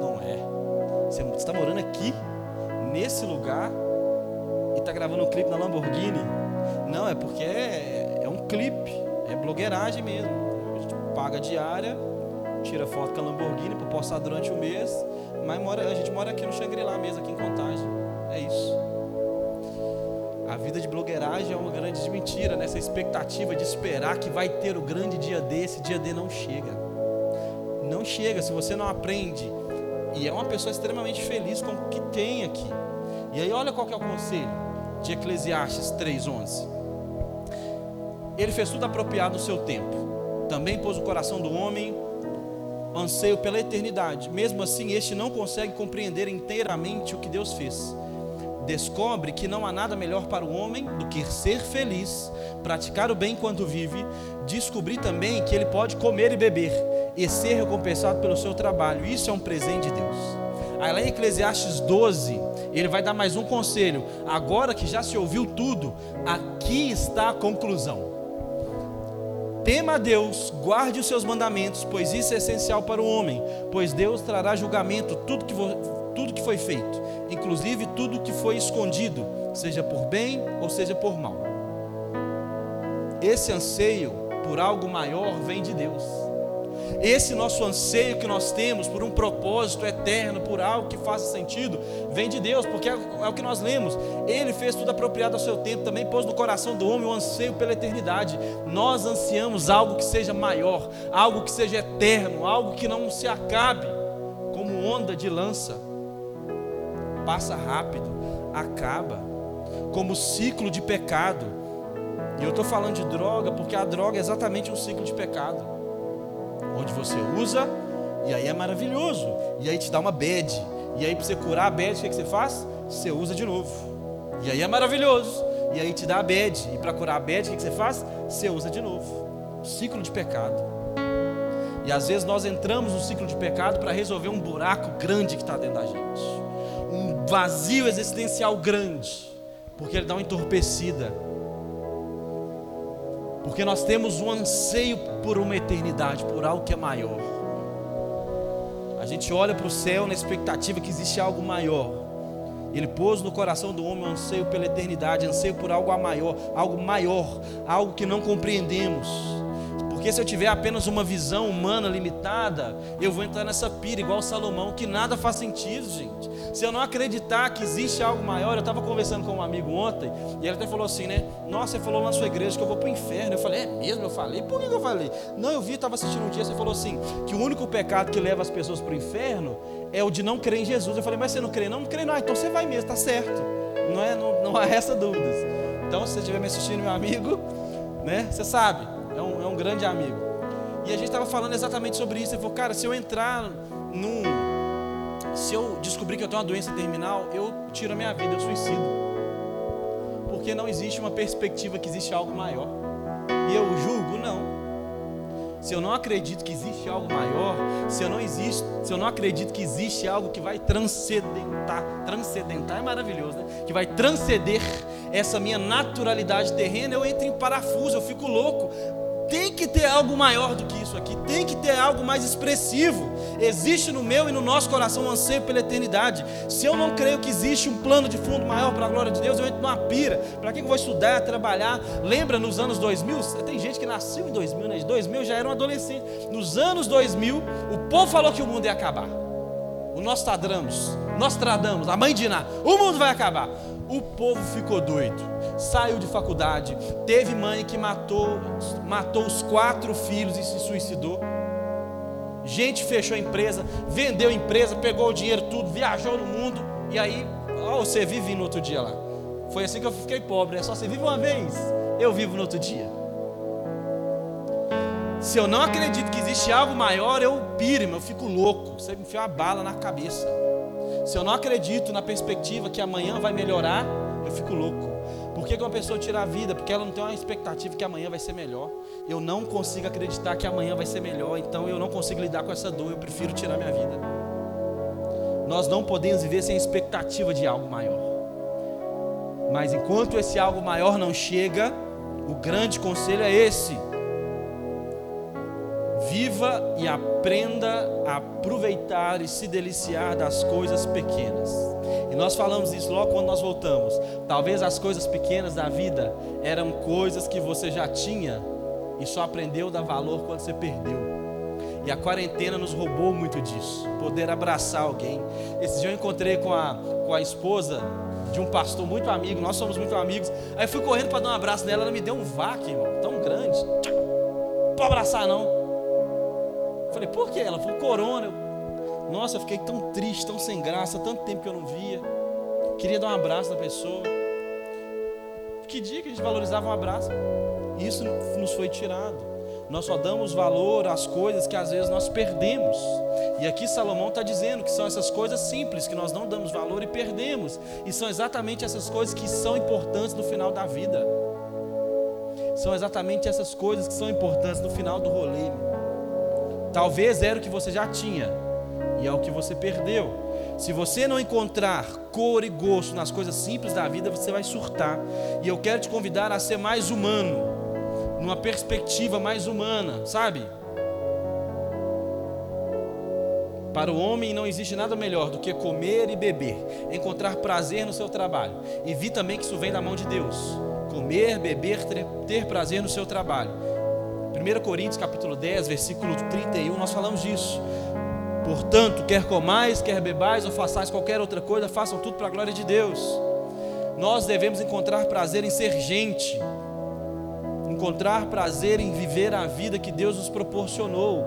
Não é. Você está morando aqui, nesse lugar, e está gravando um clipe na Lamborghini. Não, é porque é, é um clipe, é blogueiragem mesmo. A gente paga diária, tira foto com a Lamborghini para postar durante o mês, mas mora, a gente mora aqui no Xangri-Lá mesmo, aqui em Contagem. É isso. Vida de blogueiragem é uma grande mentira, nessa expectativa de esperar que vai ter o grande dia D, esse dia D não chega. Não chega, se você não aprende. E é uma pessoa extremamente feliz com o que tem aqui. E aí olha qual que é o conselho de Eclesiastes 3:11. Ele fez tudo apropriado no seu tempo. Também pôs o coração do homem anseio pela eternidade. Mesmo assim, este não consegue compreender inteiramente o que Deus fez. Descobre que não há nada melhor para o homem do que ser feliz, praticar o bem enquanto vive, descobrir também que ele pode comer e beber e ser recompensado pelo seu trabalho. Isso é um presente de Deus. Aí lá em Eclesiastes 12, ele vai dar mais um conselho. Agora que já se ouviu tudo, aqui está a conclusão. Tema a Deus, guarde os seus mandamentos, pois isso é essencial para o homem, pois Deus trará julgamento tudo que, tudo que foi feito, inclusive tudo que foi escondido, seja por bem ou seja por mal. Esse anseio por algo maior vem de Deus. Esse nosso anseio que nós temos por um propósito eterno, por algo que faça sentido, vem de Deus, porque é, é o que nós lemos. Ele fez tudo apropriado ao seu tempo, também pôs no coração do homem o anseio pela eternidade. Nós ansiamos algo que seja maior, algo que seja eterno, algo que não se acabe, como onda de lança. Passa rápido, acaba, como ciclo de pecado. E eu estou falando de droga porque a droga é exatamente um ciclo de pecado onde você usa, e aí é maravilhoso, e aí te dá uma bad, e aí para você curar a bad, o que, que você faz? Você usa de novo, e aí é maravilhoso, e aí te dá a bad, e para curar a bad, o que, que você faz? Você usa de novo. Ciclo de pecado. E às vezes nós entramos no ciclo de pecado para resolver um buraco grande que está dentro da gente, vazio existencial grande, porque ele dá uma entorpecida porque nós temos um anseio por uma eternidade, por algo que é maior. A gente olha para o céu na expectativa que existe algo maior. Ele pôs no coração do homem um anseio pela eternidade, anseio por algo maior, algo maior, algo que não compreendemos. Porque se eu tiver apenas uma visão humana limitada, eu vou entrar nessa pira igual Salomão, que nada faz sentido, gente. Se eu não acreditar que existe algo maior, eu estava conversando com um amigo ontem, e ele até falou assim, né? Nossa, você falou lá na sua igreja que eu vou para o inferno. Eu falei, é mesmo? Eu falei, por que eu falei? Não, eu vi, estava assistindo um dia, você falou assim, que o único pecado que leva as pessoas para o inferno é o de não crer em Jesus. Eu falei, mas você não crê? Não, não crê não. Ah, então você vai mesmo, está certo. Não, é, não, não há essa dúvidas. Então, se você estiver me assistindo, meu amigo, né? Você sabe, é um, é um grande amigo. E a gente estava falando exatamente sobre isso. Ele falou, cara, se eu entrar num. Se eu descobrir que eu tenho uma doença terminal, eu tiro a minha vida, eu suicido. Porque não existe uma perspectiva que existe algo maior. E eu julgo, não. Se eu não acredito que existe algo maior, se eu não existe, se eu não acredito que existe algo que vai transcendentar, transcendentar é maravilhoso, né? Que vai transcender essa minha naturalidade terrena, eu entro em parafuso, eu fico louco, tem que ter algo maior do que isso aqui, tem que ter algo mais expressivo. Existe no meu e no nosso coração um anseio pela eternidade. Se eu não creio que existe um plano de fundo maior para a glória de Deus, eu entro numa pira. Para que eu vou estudar, trabalhar? Lembra nos anos 2000? Tem gente que nasceu em 2000, né? De 2000 já era um adolescente. Nos anos 2000, o povo falou que o mundo ia acabar. O Nostradamus, Nostradamus, a mãe de Iná, o mundo vai acabar. O povo ficou doido, saiu de faculdade, teve mãe que matou, matou os quatro filhos e se suicidou. Gente fechou a empresa, vendeu a empresa, pegou o dinheiro tudo, viajou no mundo e aí, ó, você vive no outro dia lá. Foi assim que eu fiquei pobre, é só você vive uma vez, eu vivo no outro dia. Se eu não acredito que existe algo maior, eu piro, eu fico louco. Você me enfia uma bala na cabeça. Se eu não acredito na perspectiva que amanhã vai melhorar, eu fico louco. Por que, uma pessoa tira a vida? Porque ela não tem uma expectativa que amanhã vai ser melhor. Eu não consigo acreditar que amanhã vai ser melhor, então eu não consigo lidar com essa dor, eu prefiro tirar minha vida. Nós não podemos viver sem expectativa de algo maior. Mas enquanto esse algo maior não chega, o grande conselho é esse: Viva e aprenda a aproveitar e se deliciar das coisas pequenas. E nós falamos isso logo quando nós voltamos. Talvez as coisas pequenas da vida eram coisas que você já tinha e só aprendeu a dar valor quando você perdeu. E a quarentena nos roubou muito disso. Poder abraçar alguém. Esse dia eu encontrei com a, com a esposa de um pastor muito amigo, nós somos muito amigos. Aí fui correndo para dar um abraço nela, ela me deu um vaca, irmão, tão grande. Não pode abraçar não. Falei, por quê? Ela falou, corona. Eu, Nossa, eu fiquei tão triste, tão sem graça, tanto tempo que eu não via. Queria dar um abraço na pessoa. Que dia que a gente valorizava um abraço? Isso nos foi tirado. Nós só damos valor às coisas que às vezes nós perdemos. E aqui Salomão está dizendo que são essas coisas simples que nós não damos valor e perdemos. E são exatamente essas coisas que são importantes no final da vida. São exatamente essas coisas que são importantes no final do rolê. Talvez era o que você já tinha e é o que você perdeu. Se você não encontrar cor e gosto nas coisas simples da vida, você vai surtar. E eu quero te convidar a ser mais humano, numa perspectiva mais humana, sabe? Para o homem não existe nada melhor do que comer e beber, encontrar prazer no seu trabalho. E vi também que isso vem da mão de Deus. Comer, beber, ter prazer no seu trabalho. 1 Coríntios capítulo 10, versículo 31, nós falamos disso. Portanto, quer comais, quer bebais ou façais qualquer outra coisa, façam tudo para a glória de Deus. Nós devemos encontrar prazer em ser gente, encontrar prazer em viver a vida que Deus nos proporcionou.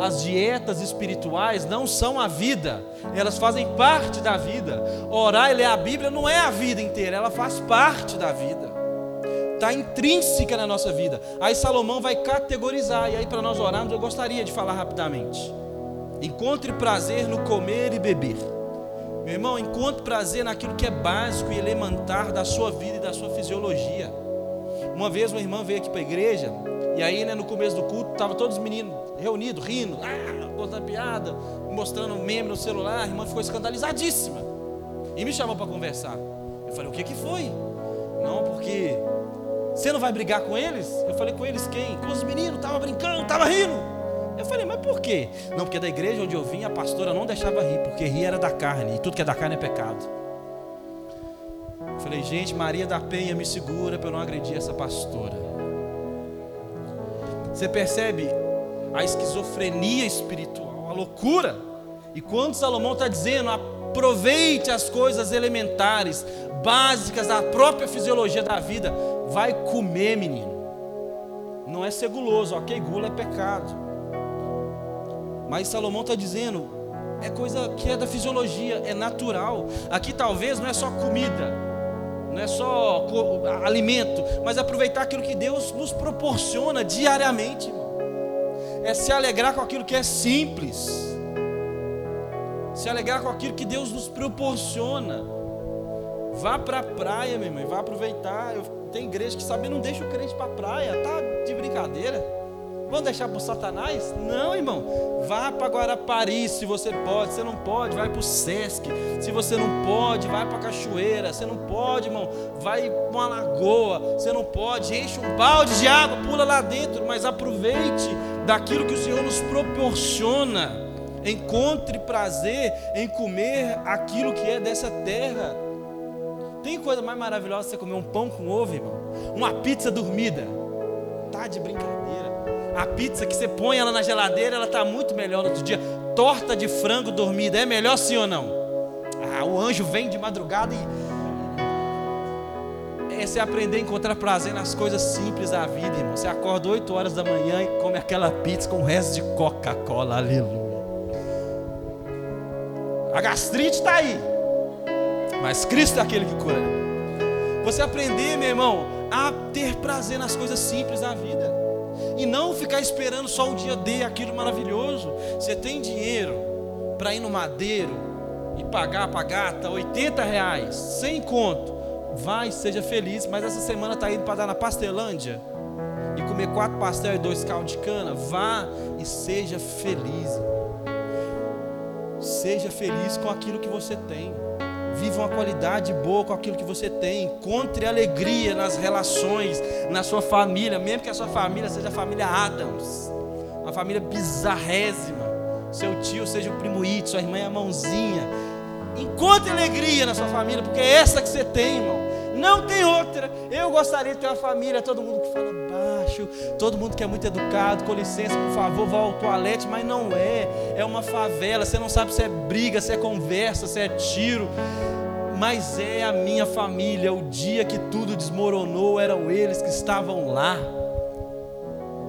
As dietas espirituais não são a vida, elas fazem parte da vida. Orar e ler a Bíblia não é a vida inteira, ela faz parte da vida está intrínseca na nossa vida. Aí Salomão vai categorizar, e aí para nós orarmos eu gostaria de falar rapidamente. Encontre prazer no comer e beber. Meu irmão, encontre prazer naquilo que é básico e elementar da sua vida e da sua fisiologia. Uma vez uma irmã veio aqui para a igreja, e aí né, no começo do culto, estavam todos os meninos reunidos, rindo, ah, contando piada, mostrando meme no celular, a irmã ficou escandalizadíssima. E me chamou para conversar. Eu falei, o que, que foi? Não, porque você não vai brigar com eles? Eu falei, com eles quem? Com os meninos, estava brincando, estava rindo. Eu falei, mas por quê? Não, porque da igreja onde eu vim, a pastora não deixava rir, porque rir era da carne, e tudo que é da carne é pecado. Eu falei, gente, Maria da Penha me segura para eu não agredir essa pastora. Você percebe a esquizofrenia espiritual, a loucura? E quando Salomão está dizendo, aproveite as coisas elementares, básicas da própria fisiologia da vida, Vai comer, menino. Não é ser guloso, ok? Gula é pecado. Mas Salomão está dizendo, é coisa que é da fisiologia, é natural. Aqui talvez não é só comida, não é só alimento, mas aproveitar aquilo que Deus nos proporciona diariamente, irmão. É se alegrar com aquilo que é simples. Se alegrar com aquilo que Deus nos proporciona. Vá para a praia, meu irmão, vá aproveitar. Eu tem igreja que sabe, não deixa o crente para a praia, tá de brincadeira. Vamos deixar para Satanás? Não, irmão. Vá para Guarapari se você pode. Se não pode, vai para o Sesc. Se você não pode, vai para a Cachoeira. Se não pode, irmão, vai para uma lagoa. Se não pode, enche um balde de água, pula lá dentro. Mas aproveite daquilo que o Senhor nos proporciona. Encontre prazer em comer aquilo que é dessa terra. Tem coisa mais maravilhosa você comer um pão com ovo, irmão? Uma pizza dormida. Tá de brincadeira. A pizza que você põe ela na geladeira, ela tá muito melhor no outro dia. Torta de frango dormida, é melhor sim ou não? Ah, o anjo vem de madrugada e é você aprender a encontrar prazer nas coisas simples da vida, irmão. Você acorda 8 horas da manhã e come aquela pizza com o resto de Coca-Cola, aleluia. A gastrite está aí, mas Cristo é aquele que cura. Você aprender, meu irmão, a ter prazer nas coisas simples da vida e não ficar esperando só o dia D, aquilo maravilhoso. Você tem dinheiro para ir no madeiro e pagar para gata 80 reais, sem conto vai, seja feliz, mas essa semana está indo para dar na Pastelândia e comer quatro pastel e dois caldos de cana, vá e seja feliz. Seja feliz com aquilo que você tem. Viva uma qualidade boa com aquilo que você tem. Encontre alegria nas relações, na sua família, mesmo que a sua família seja a família Adams, uma família bizarrésima. Seu tio seja o primo It, sua irmã é a mãozinha. Encontre alegria na sua família, porque é essa que você tem, irmão. Não tem outra. Eu gostaria de ter uma família, todo mundo que fala baixo, todo mundo que é muito educado, com licença, por favor, vá ao toalete, mas não é. É uma favela, você não sabe se é briga, se é conversa, se é tiro. Mas é a minha família. O dia que tudo desmoronou, eram eles que estavam lá.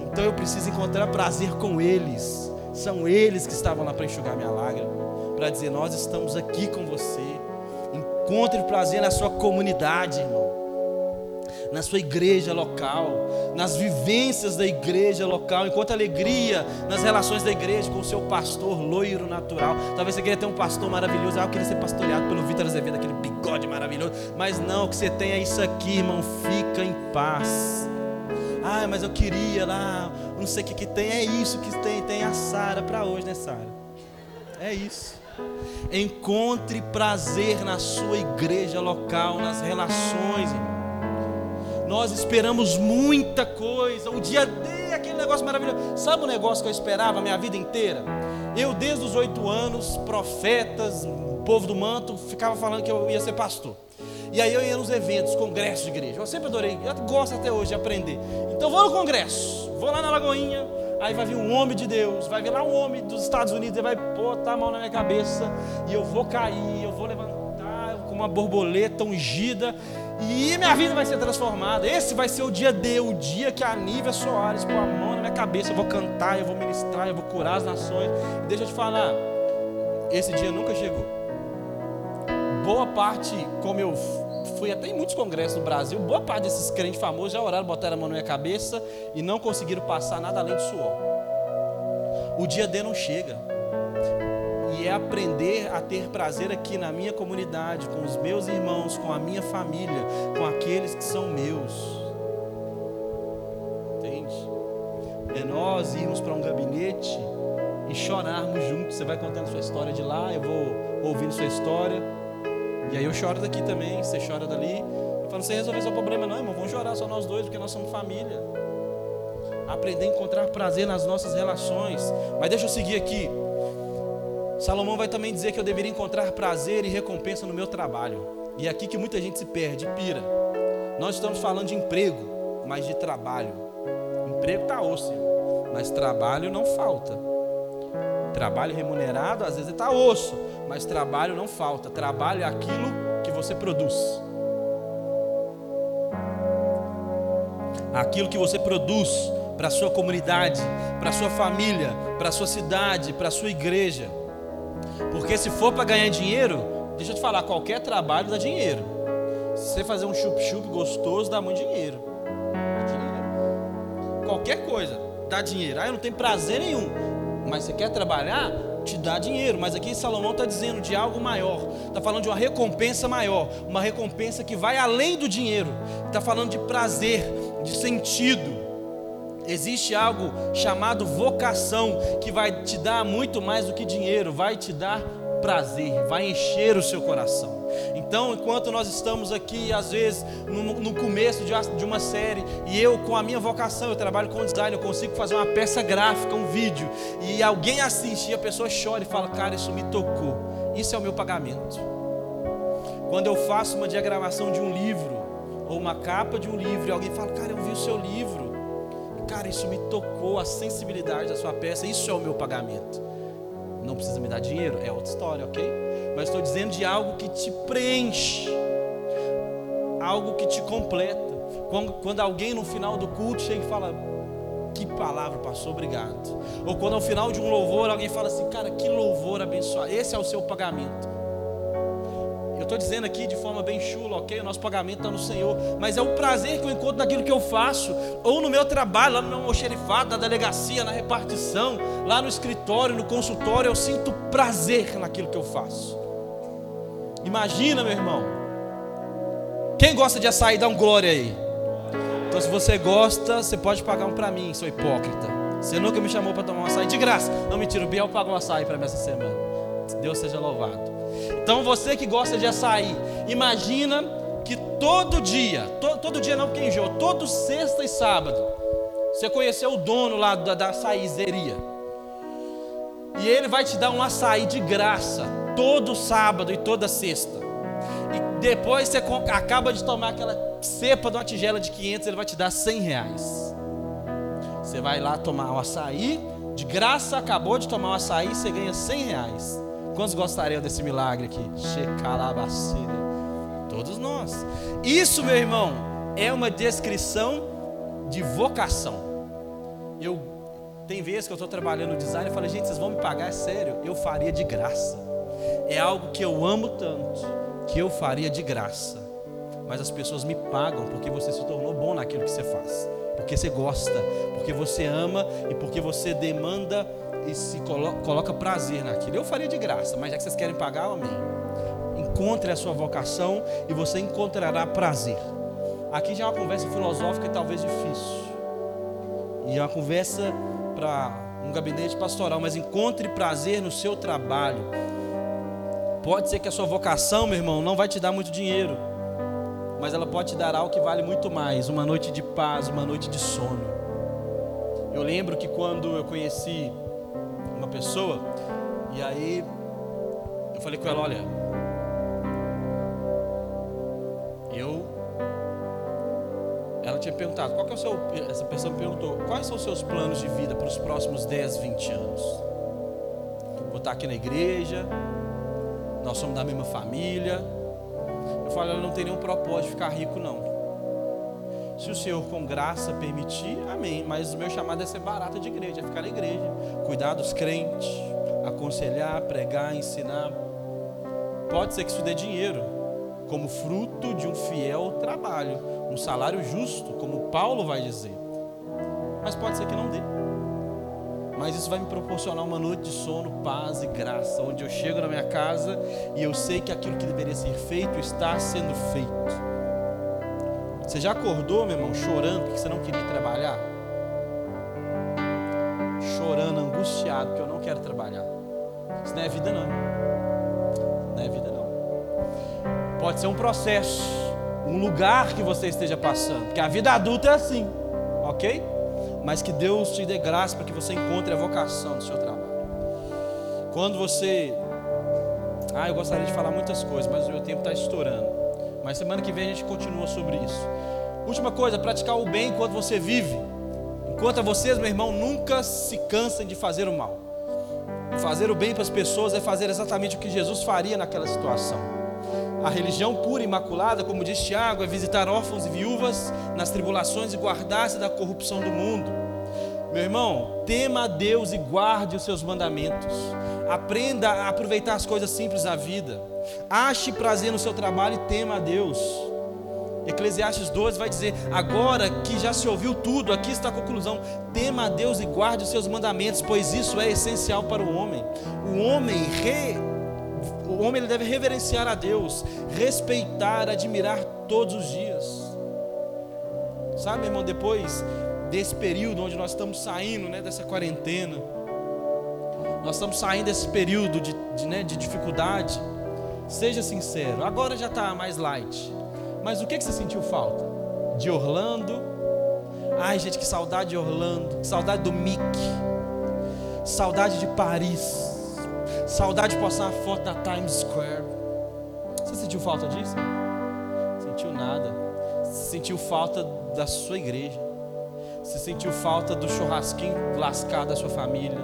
Então eu preciso encontrar prazer com eles. São eles que estavam lá para enxugar minha lágrima, para dizer: Nós estamos aqui com você. Encontre prazer na sua comunidade, irmão. Na sua igreja local, nas vivências da igreja local, encontre alegria nas relações da igreja com o seu pastor loiro natural. Talvez você queira ter um pastor maravilhoso, ah, eu queria ser pastoreado pelo Vitor Azevedo, aquele bigode maravilhoso. Mas não, o que você tem é isso aqui, irmão. Fica em paz. Ah, mas eu queria lá, não sei o que, que tem. É isso que tem, tem a Sara para hoje, né, Sara? É isso. Encontre prazer na sua igreja local, nas relações. Irmão. Nós esperamos muita coisa. O dia D, aquele negócio maravilhoso. Sabe o negócio que eu esperava a minha vida inteira? Eu, desde os oito anos, profetas, povo do manto, ficava falando que eu ia ser pastor. E aí eu ia nos eventos, congressos de igreja. Eu sempre adorei, eu gosto até hoje de aprender. Então vou no congresso, vou lá na Lagoinha, Aí vai vir um homem de Deus, vai vir lá um homem dos Estados Unidos, ele vai botar a mão na minha cabeça e eu vou cair, eu vou levantar com uma borboleta ungida e minha vida vai ser transformada. Esse vai ser o dia D, o dia que a Nívia Soares pôr a mão na minha cabeça, eu vou cantar, eu vou ministrar, eu vou curar as nações. E deixa eu te falar, esse dia nunca chegou. Boa parte, como eu fui até em muitos congressos no Brasil, boa parte desses crentes famosos já oraram, botaram a mão na minha cabeça e não conseguiram passar nada além de suor. O dia D não chega. É aprender a ter prazer aqui na minha comunidade, com os meus irmãos, com a minha família, com aqueles que são meus. Entende? É nós irmos para um gabinete e chorarmos juntos. Você vai contando sua história de lá, eu vou ouvindo sua história. E aí eu choro daqui também, você chora dali. Eu falo, não sei resolver seu problema, não, irmão. Vamos chorar só nós dois, porque nós somos família. Aprender a encontrar prazer nas nossas relações. Mas deixa eu seguir aqui. Salomão vai também dizer que eu deveria encontrar prazer e recompensa no meu trabalho. E é aqui que muita gente se perde, pira. Nós estamos falando de emprego, mas de trabalho. Emprego está osso, mas trabalho não falta. Trabalho remunerado, às vezes está osso, mas trabalho não falta. Trabalho é aquilo que você produz. Aquilo que você produz para a sua comunidade, para a sua família, para a sua cidade, para a sua igreja. Porque se for para ganhar dinheiro, deixa eu te falar, qualquer trabalho dá dinheiro. Se você fazer um chup-chup gostoso, dá muito dinheiro. Dá dinheiro. Qualquer coisa dá dinheiro. Ah, eu não tenho prazer nenhum. Mas você quer trabalhar? te dá dinheiro, mas aqui Salomão está dizendo de algo maior, está falando de uma recompensa maior, uma recompensa que vai além do dinheiro, está falando de prazer, de sentido. Existe algo chamado vocação que vai te dar muito mais do que dinheiro, vai te dar prazer, vai encher o seu coração. Então, enquanto nós estamos aqui, às vezes, no, no começo de, uma série, e eu, com a minha vocação, eu trabalho com design, eu consigo fazer uma peça gráfica, um vídeo, e alguém assiste e a pessoa chora e fala: Cara, isso me tocou. Isso é o meu pagamento. Quando eu faço uma diagramação de um livro, ou uma capa de um livro, e alguém fala: Cara, eu vi o seu livro. Cara, isso me tocou, a sensibilidade da sua peça, isso é o meu pagamento. Não precisa me dar dinheiro, é outra história, ok? mas estou dizendo de algo que te preenche. algo que te completa. Quando, quando alguém no final do culto chega e fala: Que palavra passou, obrigado. Ou quando ao final de um louvor alguém fala assim: Cara, que louvor abençoado. Esse é o seu pagamento. Eu estou dizendo aqui de forma bem chula, ok? O nosso pagamento está no Senhor. Mas é o prazer que eu encontro naquilo que eu faço. Ou no meu trabalho, lá no meu almoxerifado, na delegacia, na repartição, lá no escritório, no consultório. Eu sinto prazer naquilo que eu faço. Imagina, meu irmão. Quem gosta de açaí, dá um glória aí. Então, se você gosta, você pode pagar um para mim, sou hipócrita. Você nunca me chamou para tomar um açaí de graça. Não, mentira, o Biel pagou um açaí para mim essa semana. Deus seja louvado. Então você que gosta de açaí, imagina que todo dia, to, todo dia não porque enjoa, todo sexta e sábado, você conheceu o dono lá da, da. E ele vai te dar um açaí de graça, todo sábado e toda sexta. E depois você acaba de tomar aquela cepa de uma tigela de 500, ele vai te dar 100 reais. Você vai lá tomar o açaí, de graça, acabou de tomar o açaí, você ganha 100 reais. Quantos gostariam desse milagre aqui? Checalabacira. Todos nós. Isso, meu irmão, é uma descrição de vocação. Eu tem vezes que eu estou trabalhando no design e falo, gente, vocês vão me pagar, é sério? Eu faria de graça. É algo que eu amo tanto que eu faria de graça. Mas as pessoas me pagam porque você se tornou bom naquilo que você faz. Porque você gosta, porque você ama e porque você demanda e se coloca, coloca prazer naquilo. Eu faria de graça, mas já que vocês querem pagar, amém. Encontre a sua vocação e você encontrará prazer. Aqui já é uma conversa filosófica e talvez difícil. E é uma conversa para um gabinete pastoral, mas encontre prazer no seu trabalho. Pode ser que a sua vocação, meu irmão, não vai te dar muito dinheiro, mas ela pode te dar algo que vale muito mais, uma noite de paz, uma noite de sono. Eu lembro que quando eu conheci pessoa, e aí eu falei com ela: olha, eu. Ela tinha perguntado: qual que é o seu. Essa pessoa me perguntou: quais são os seus planos de vida para os próximos 10, 20 anos? Vou estar aqui na igreja, nós somos da mesma família. Eu falei: eu não tenho nenhum propósito de ficar rico, não. Se o Senhor com graça permitir, amém. Mas o meu chamado é ser barata de igreja, é ficar na igreja, cuidar dos crentes, aconselhar, pregar, ensinar. Pode ser que isso dê dinheiro, como fruto de um fiel trabalho, um salário justo, como Paulo vai dizer. Mas pode ser que não dê. Mas isso vai me proporcionar uma noite de sono, paz e graça, onde eu chego na minha casa e eu sei que aquilo que deveria ser feito está sendo feito. Você já acordou, meu irmão, chorando porque você não queria trabalhar? Chorando, angustiado, porque eu não quero trabalhar. Isso não é vida, não. Não é vida, não. Pode ser um processo, um lugar que você esteja passando, porque a vida adulta é assim, ok? Mas que Deus te dê graça para que você encontre a vocação do seu trabalho. Quando você. Ah, eu gostaria de falar muitas coisas, mas o meu tempo está estourando. Mas semana que vem a gente continua sobre isso. Última coisa, praticar o bem enquanto você vive. Enquanto vocês, meu irmão, nunca se cansem de fazer o mal. Fazer o bem para as pessoas é fazer exatamente o que Jesus faria naquela situação. A religião pura e imaculada, como diz Tiago, é visitar órfãos e viúvas nas tribulações e guardar-se da corrupção do mundo. Meu irmão, tema a Deus e guarde os seus mandamentos. Aprenda a aproveitar as coisas simples da vida. Ache prazer no seu trabalho e tema a Deus. Eclesiastes 12 vai dizer: Agora que já se ouviu tudo, aqui está a conclusão: tema a Deus e guarde os seus mandamentos, pois isso é essencial para o homem. O homem, re, o homem deve reverenciar a Deus, respeitar, admirar todos os dias. Sabe, irmão, depois desse período onde nós estamos saindo, né, dessa quarentena, nós estamos saindo desse período de, de, né, de dificuldade. Seja sincero, agora já está mais light. Mas o que, que você sentiu falta? De Orlando? Ai, gente, que saudade de Orlando, que saudade do Mickey, saudade de Paris, saudade de postar uma foto na Times Square. Você sentiu falta disso? Sentiu nada. Você sentiu falta da sua igreja. Você sentiu falta do churrasquinho lascado da sua família,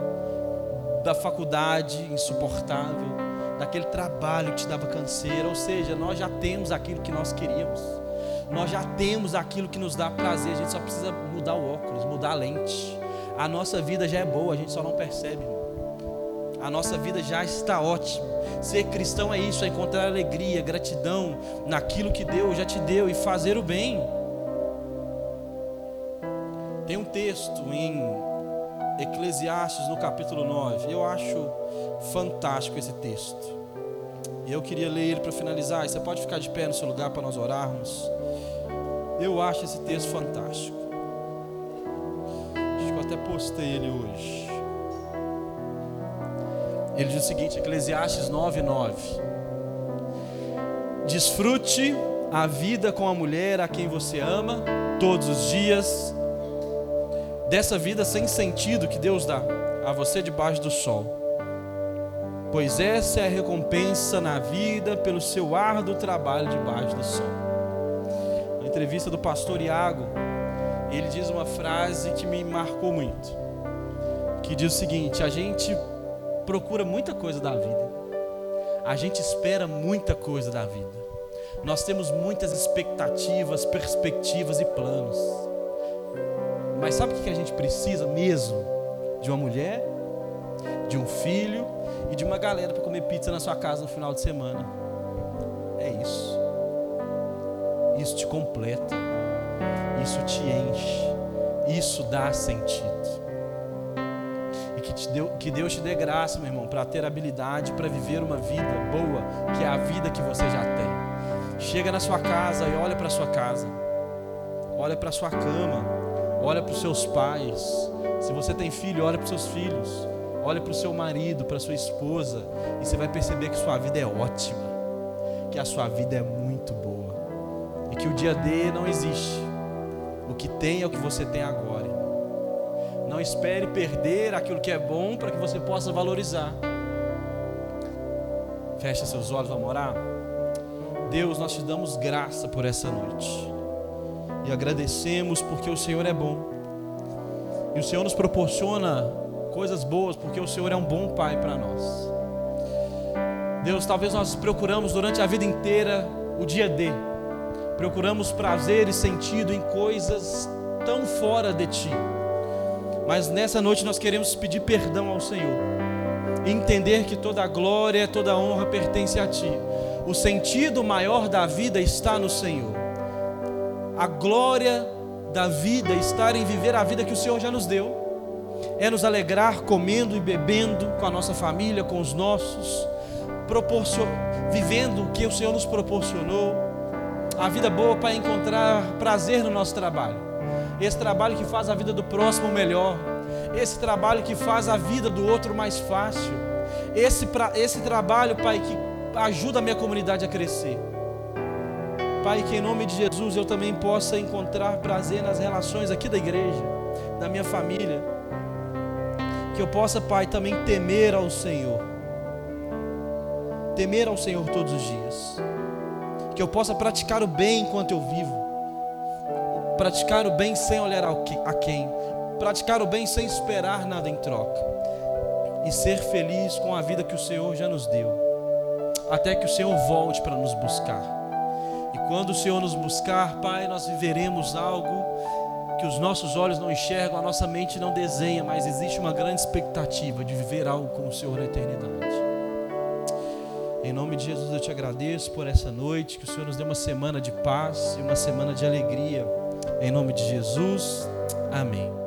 da faculdade insuportável daquele trabalho que te dava canseira, ou seja, nós já temos aquilo que nós queríamos. Nós já temos aquilo que nos dá prazer, a gente só precisa mudar o óculos, mudar a lente. A nossa vida já é boa, a gente só não percebe. A nossa vida já está ótima. Ser cristão é isso, é encontrar alegria, gratidão naquilo que Deus já te deu e fazer o bem. Tem um texto em Eclesiastes no capítulo 9. Eu acho fantástico esse texto. E eu queria ler ele para finalizar. você pode ficar de pé no seu lugar para nós orarmos. Eu acho esse texto fantástico. Acho que eu até postei ele hoje. Ele diz o seguinte, Eclesiastes 9:9. Desfrute a vida com a mulher a quem você ama todos os dias dessa vida sem sentido que Deus dá a você debaixo do sol. Pois essa é a recompensa na vida pelo seu árduo trabalho debaixo do sol. Na entrevista do pastor Iago, ele diz uma frase que me marcou muito. Que diz o seguinte: a gente procura muita coisa da vida. A gente espera muita coisa da vida. Nós temos muitas expectativas, perspectivas e planos. Mas sabe o que a gente precisa mesmo? De uma mulher, de um filho e de uma galera para comer pizza na sua casa no final de semana. É isso. Isso te completa. Isso te enche. Isso dá sentido. E que, te deu, que Deus te dê graça, meu irmão, para ter habilidade para viver uma vida boa, que é a vida que você já tem. Chega na sua casa e olha para sua casa. Olha para sua cama olha para os seus pais. Se você tem filho, olha para os seus filhos. Olha para o seu marido, para a sua esposa. E você vai perceber que sua vida é ótima. Que a sua vida é muito boa. E que o dia D não existe. O que tem é o que você tem agora. Não espere perder aquilo que é bom para que você possa valorizar. Fecha seus olhos, vamos orar. Deus, nós te damos graça por essa noite e agradecemos porque o Senhor é bom. E o Senhor nos proporciona coisas boas porque o Senhor é um bom Pai para nós. Deus, talvez nós procuramos durante a vida inteira o dia D. Procuramos prazer e sentido em coisas tão fora de Ti. Mas nessa noite nós queremos pedir perdão ao Senhor. E entender que toda a glória, toda a honra pertence a Ti. O sentido maior da vida está no Senhor a glória da vida, estar em viver a vida que o Senhor já nos deu, é nos alegrar comendo e bebendo com a nossa família, com os nossos, vivendo o que o Senhor nos proporcionou, a vida boa para encontrar prazer no nosso trabalho, esse trabalho que faz a vida do próximo melhor, esse trabalho que faz a vida do outro mais fácil, esse, esse trabalho, Pai, que ajuda a minha comunidade a crescer. Pai, que em nome de Jesus eu também possa encontrar prazer nas relações aqui da igreja, da minha família. Que eu possa, Pai, também temer ao Senhor. Temer ao Senhor todos os dias. Que eu possa praticar o bem enquanto eu vivo. Praticar o bem sem olhar a quem. Praticar o bem sem esperar nada em troca. E ser feliz com a vida que o Senhor já nos deu. Até que o Senhor volte para nos buscar. Quando o Senhor nos buscar, Pai, nós viveremos algo que os nossos olhos não enxergam, a nossa mente não desenha, mas existe uma grande expectativa de viver algo com o Senhor na eternidade. Em nome de Jesus eu te agradeço por essa noite, que o Senhor nos dê uma semana de paz e uma semana de alegria. Em nome de Jesus, amém.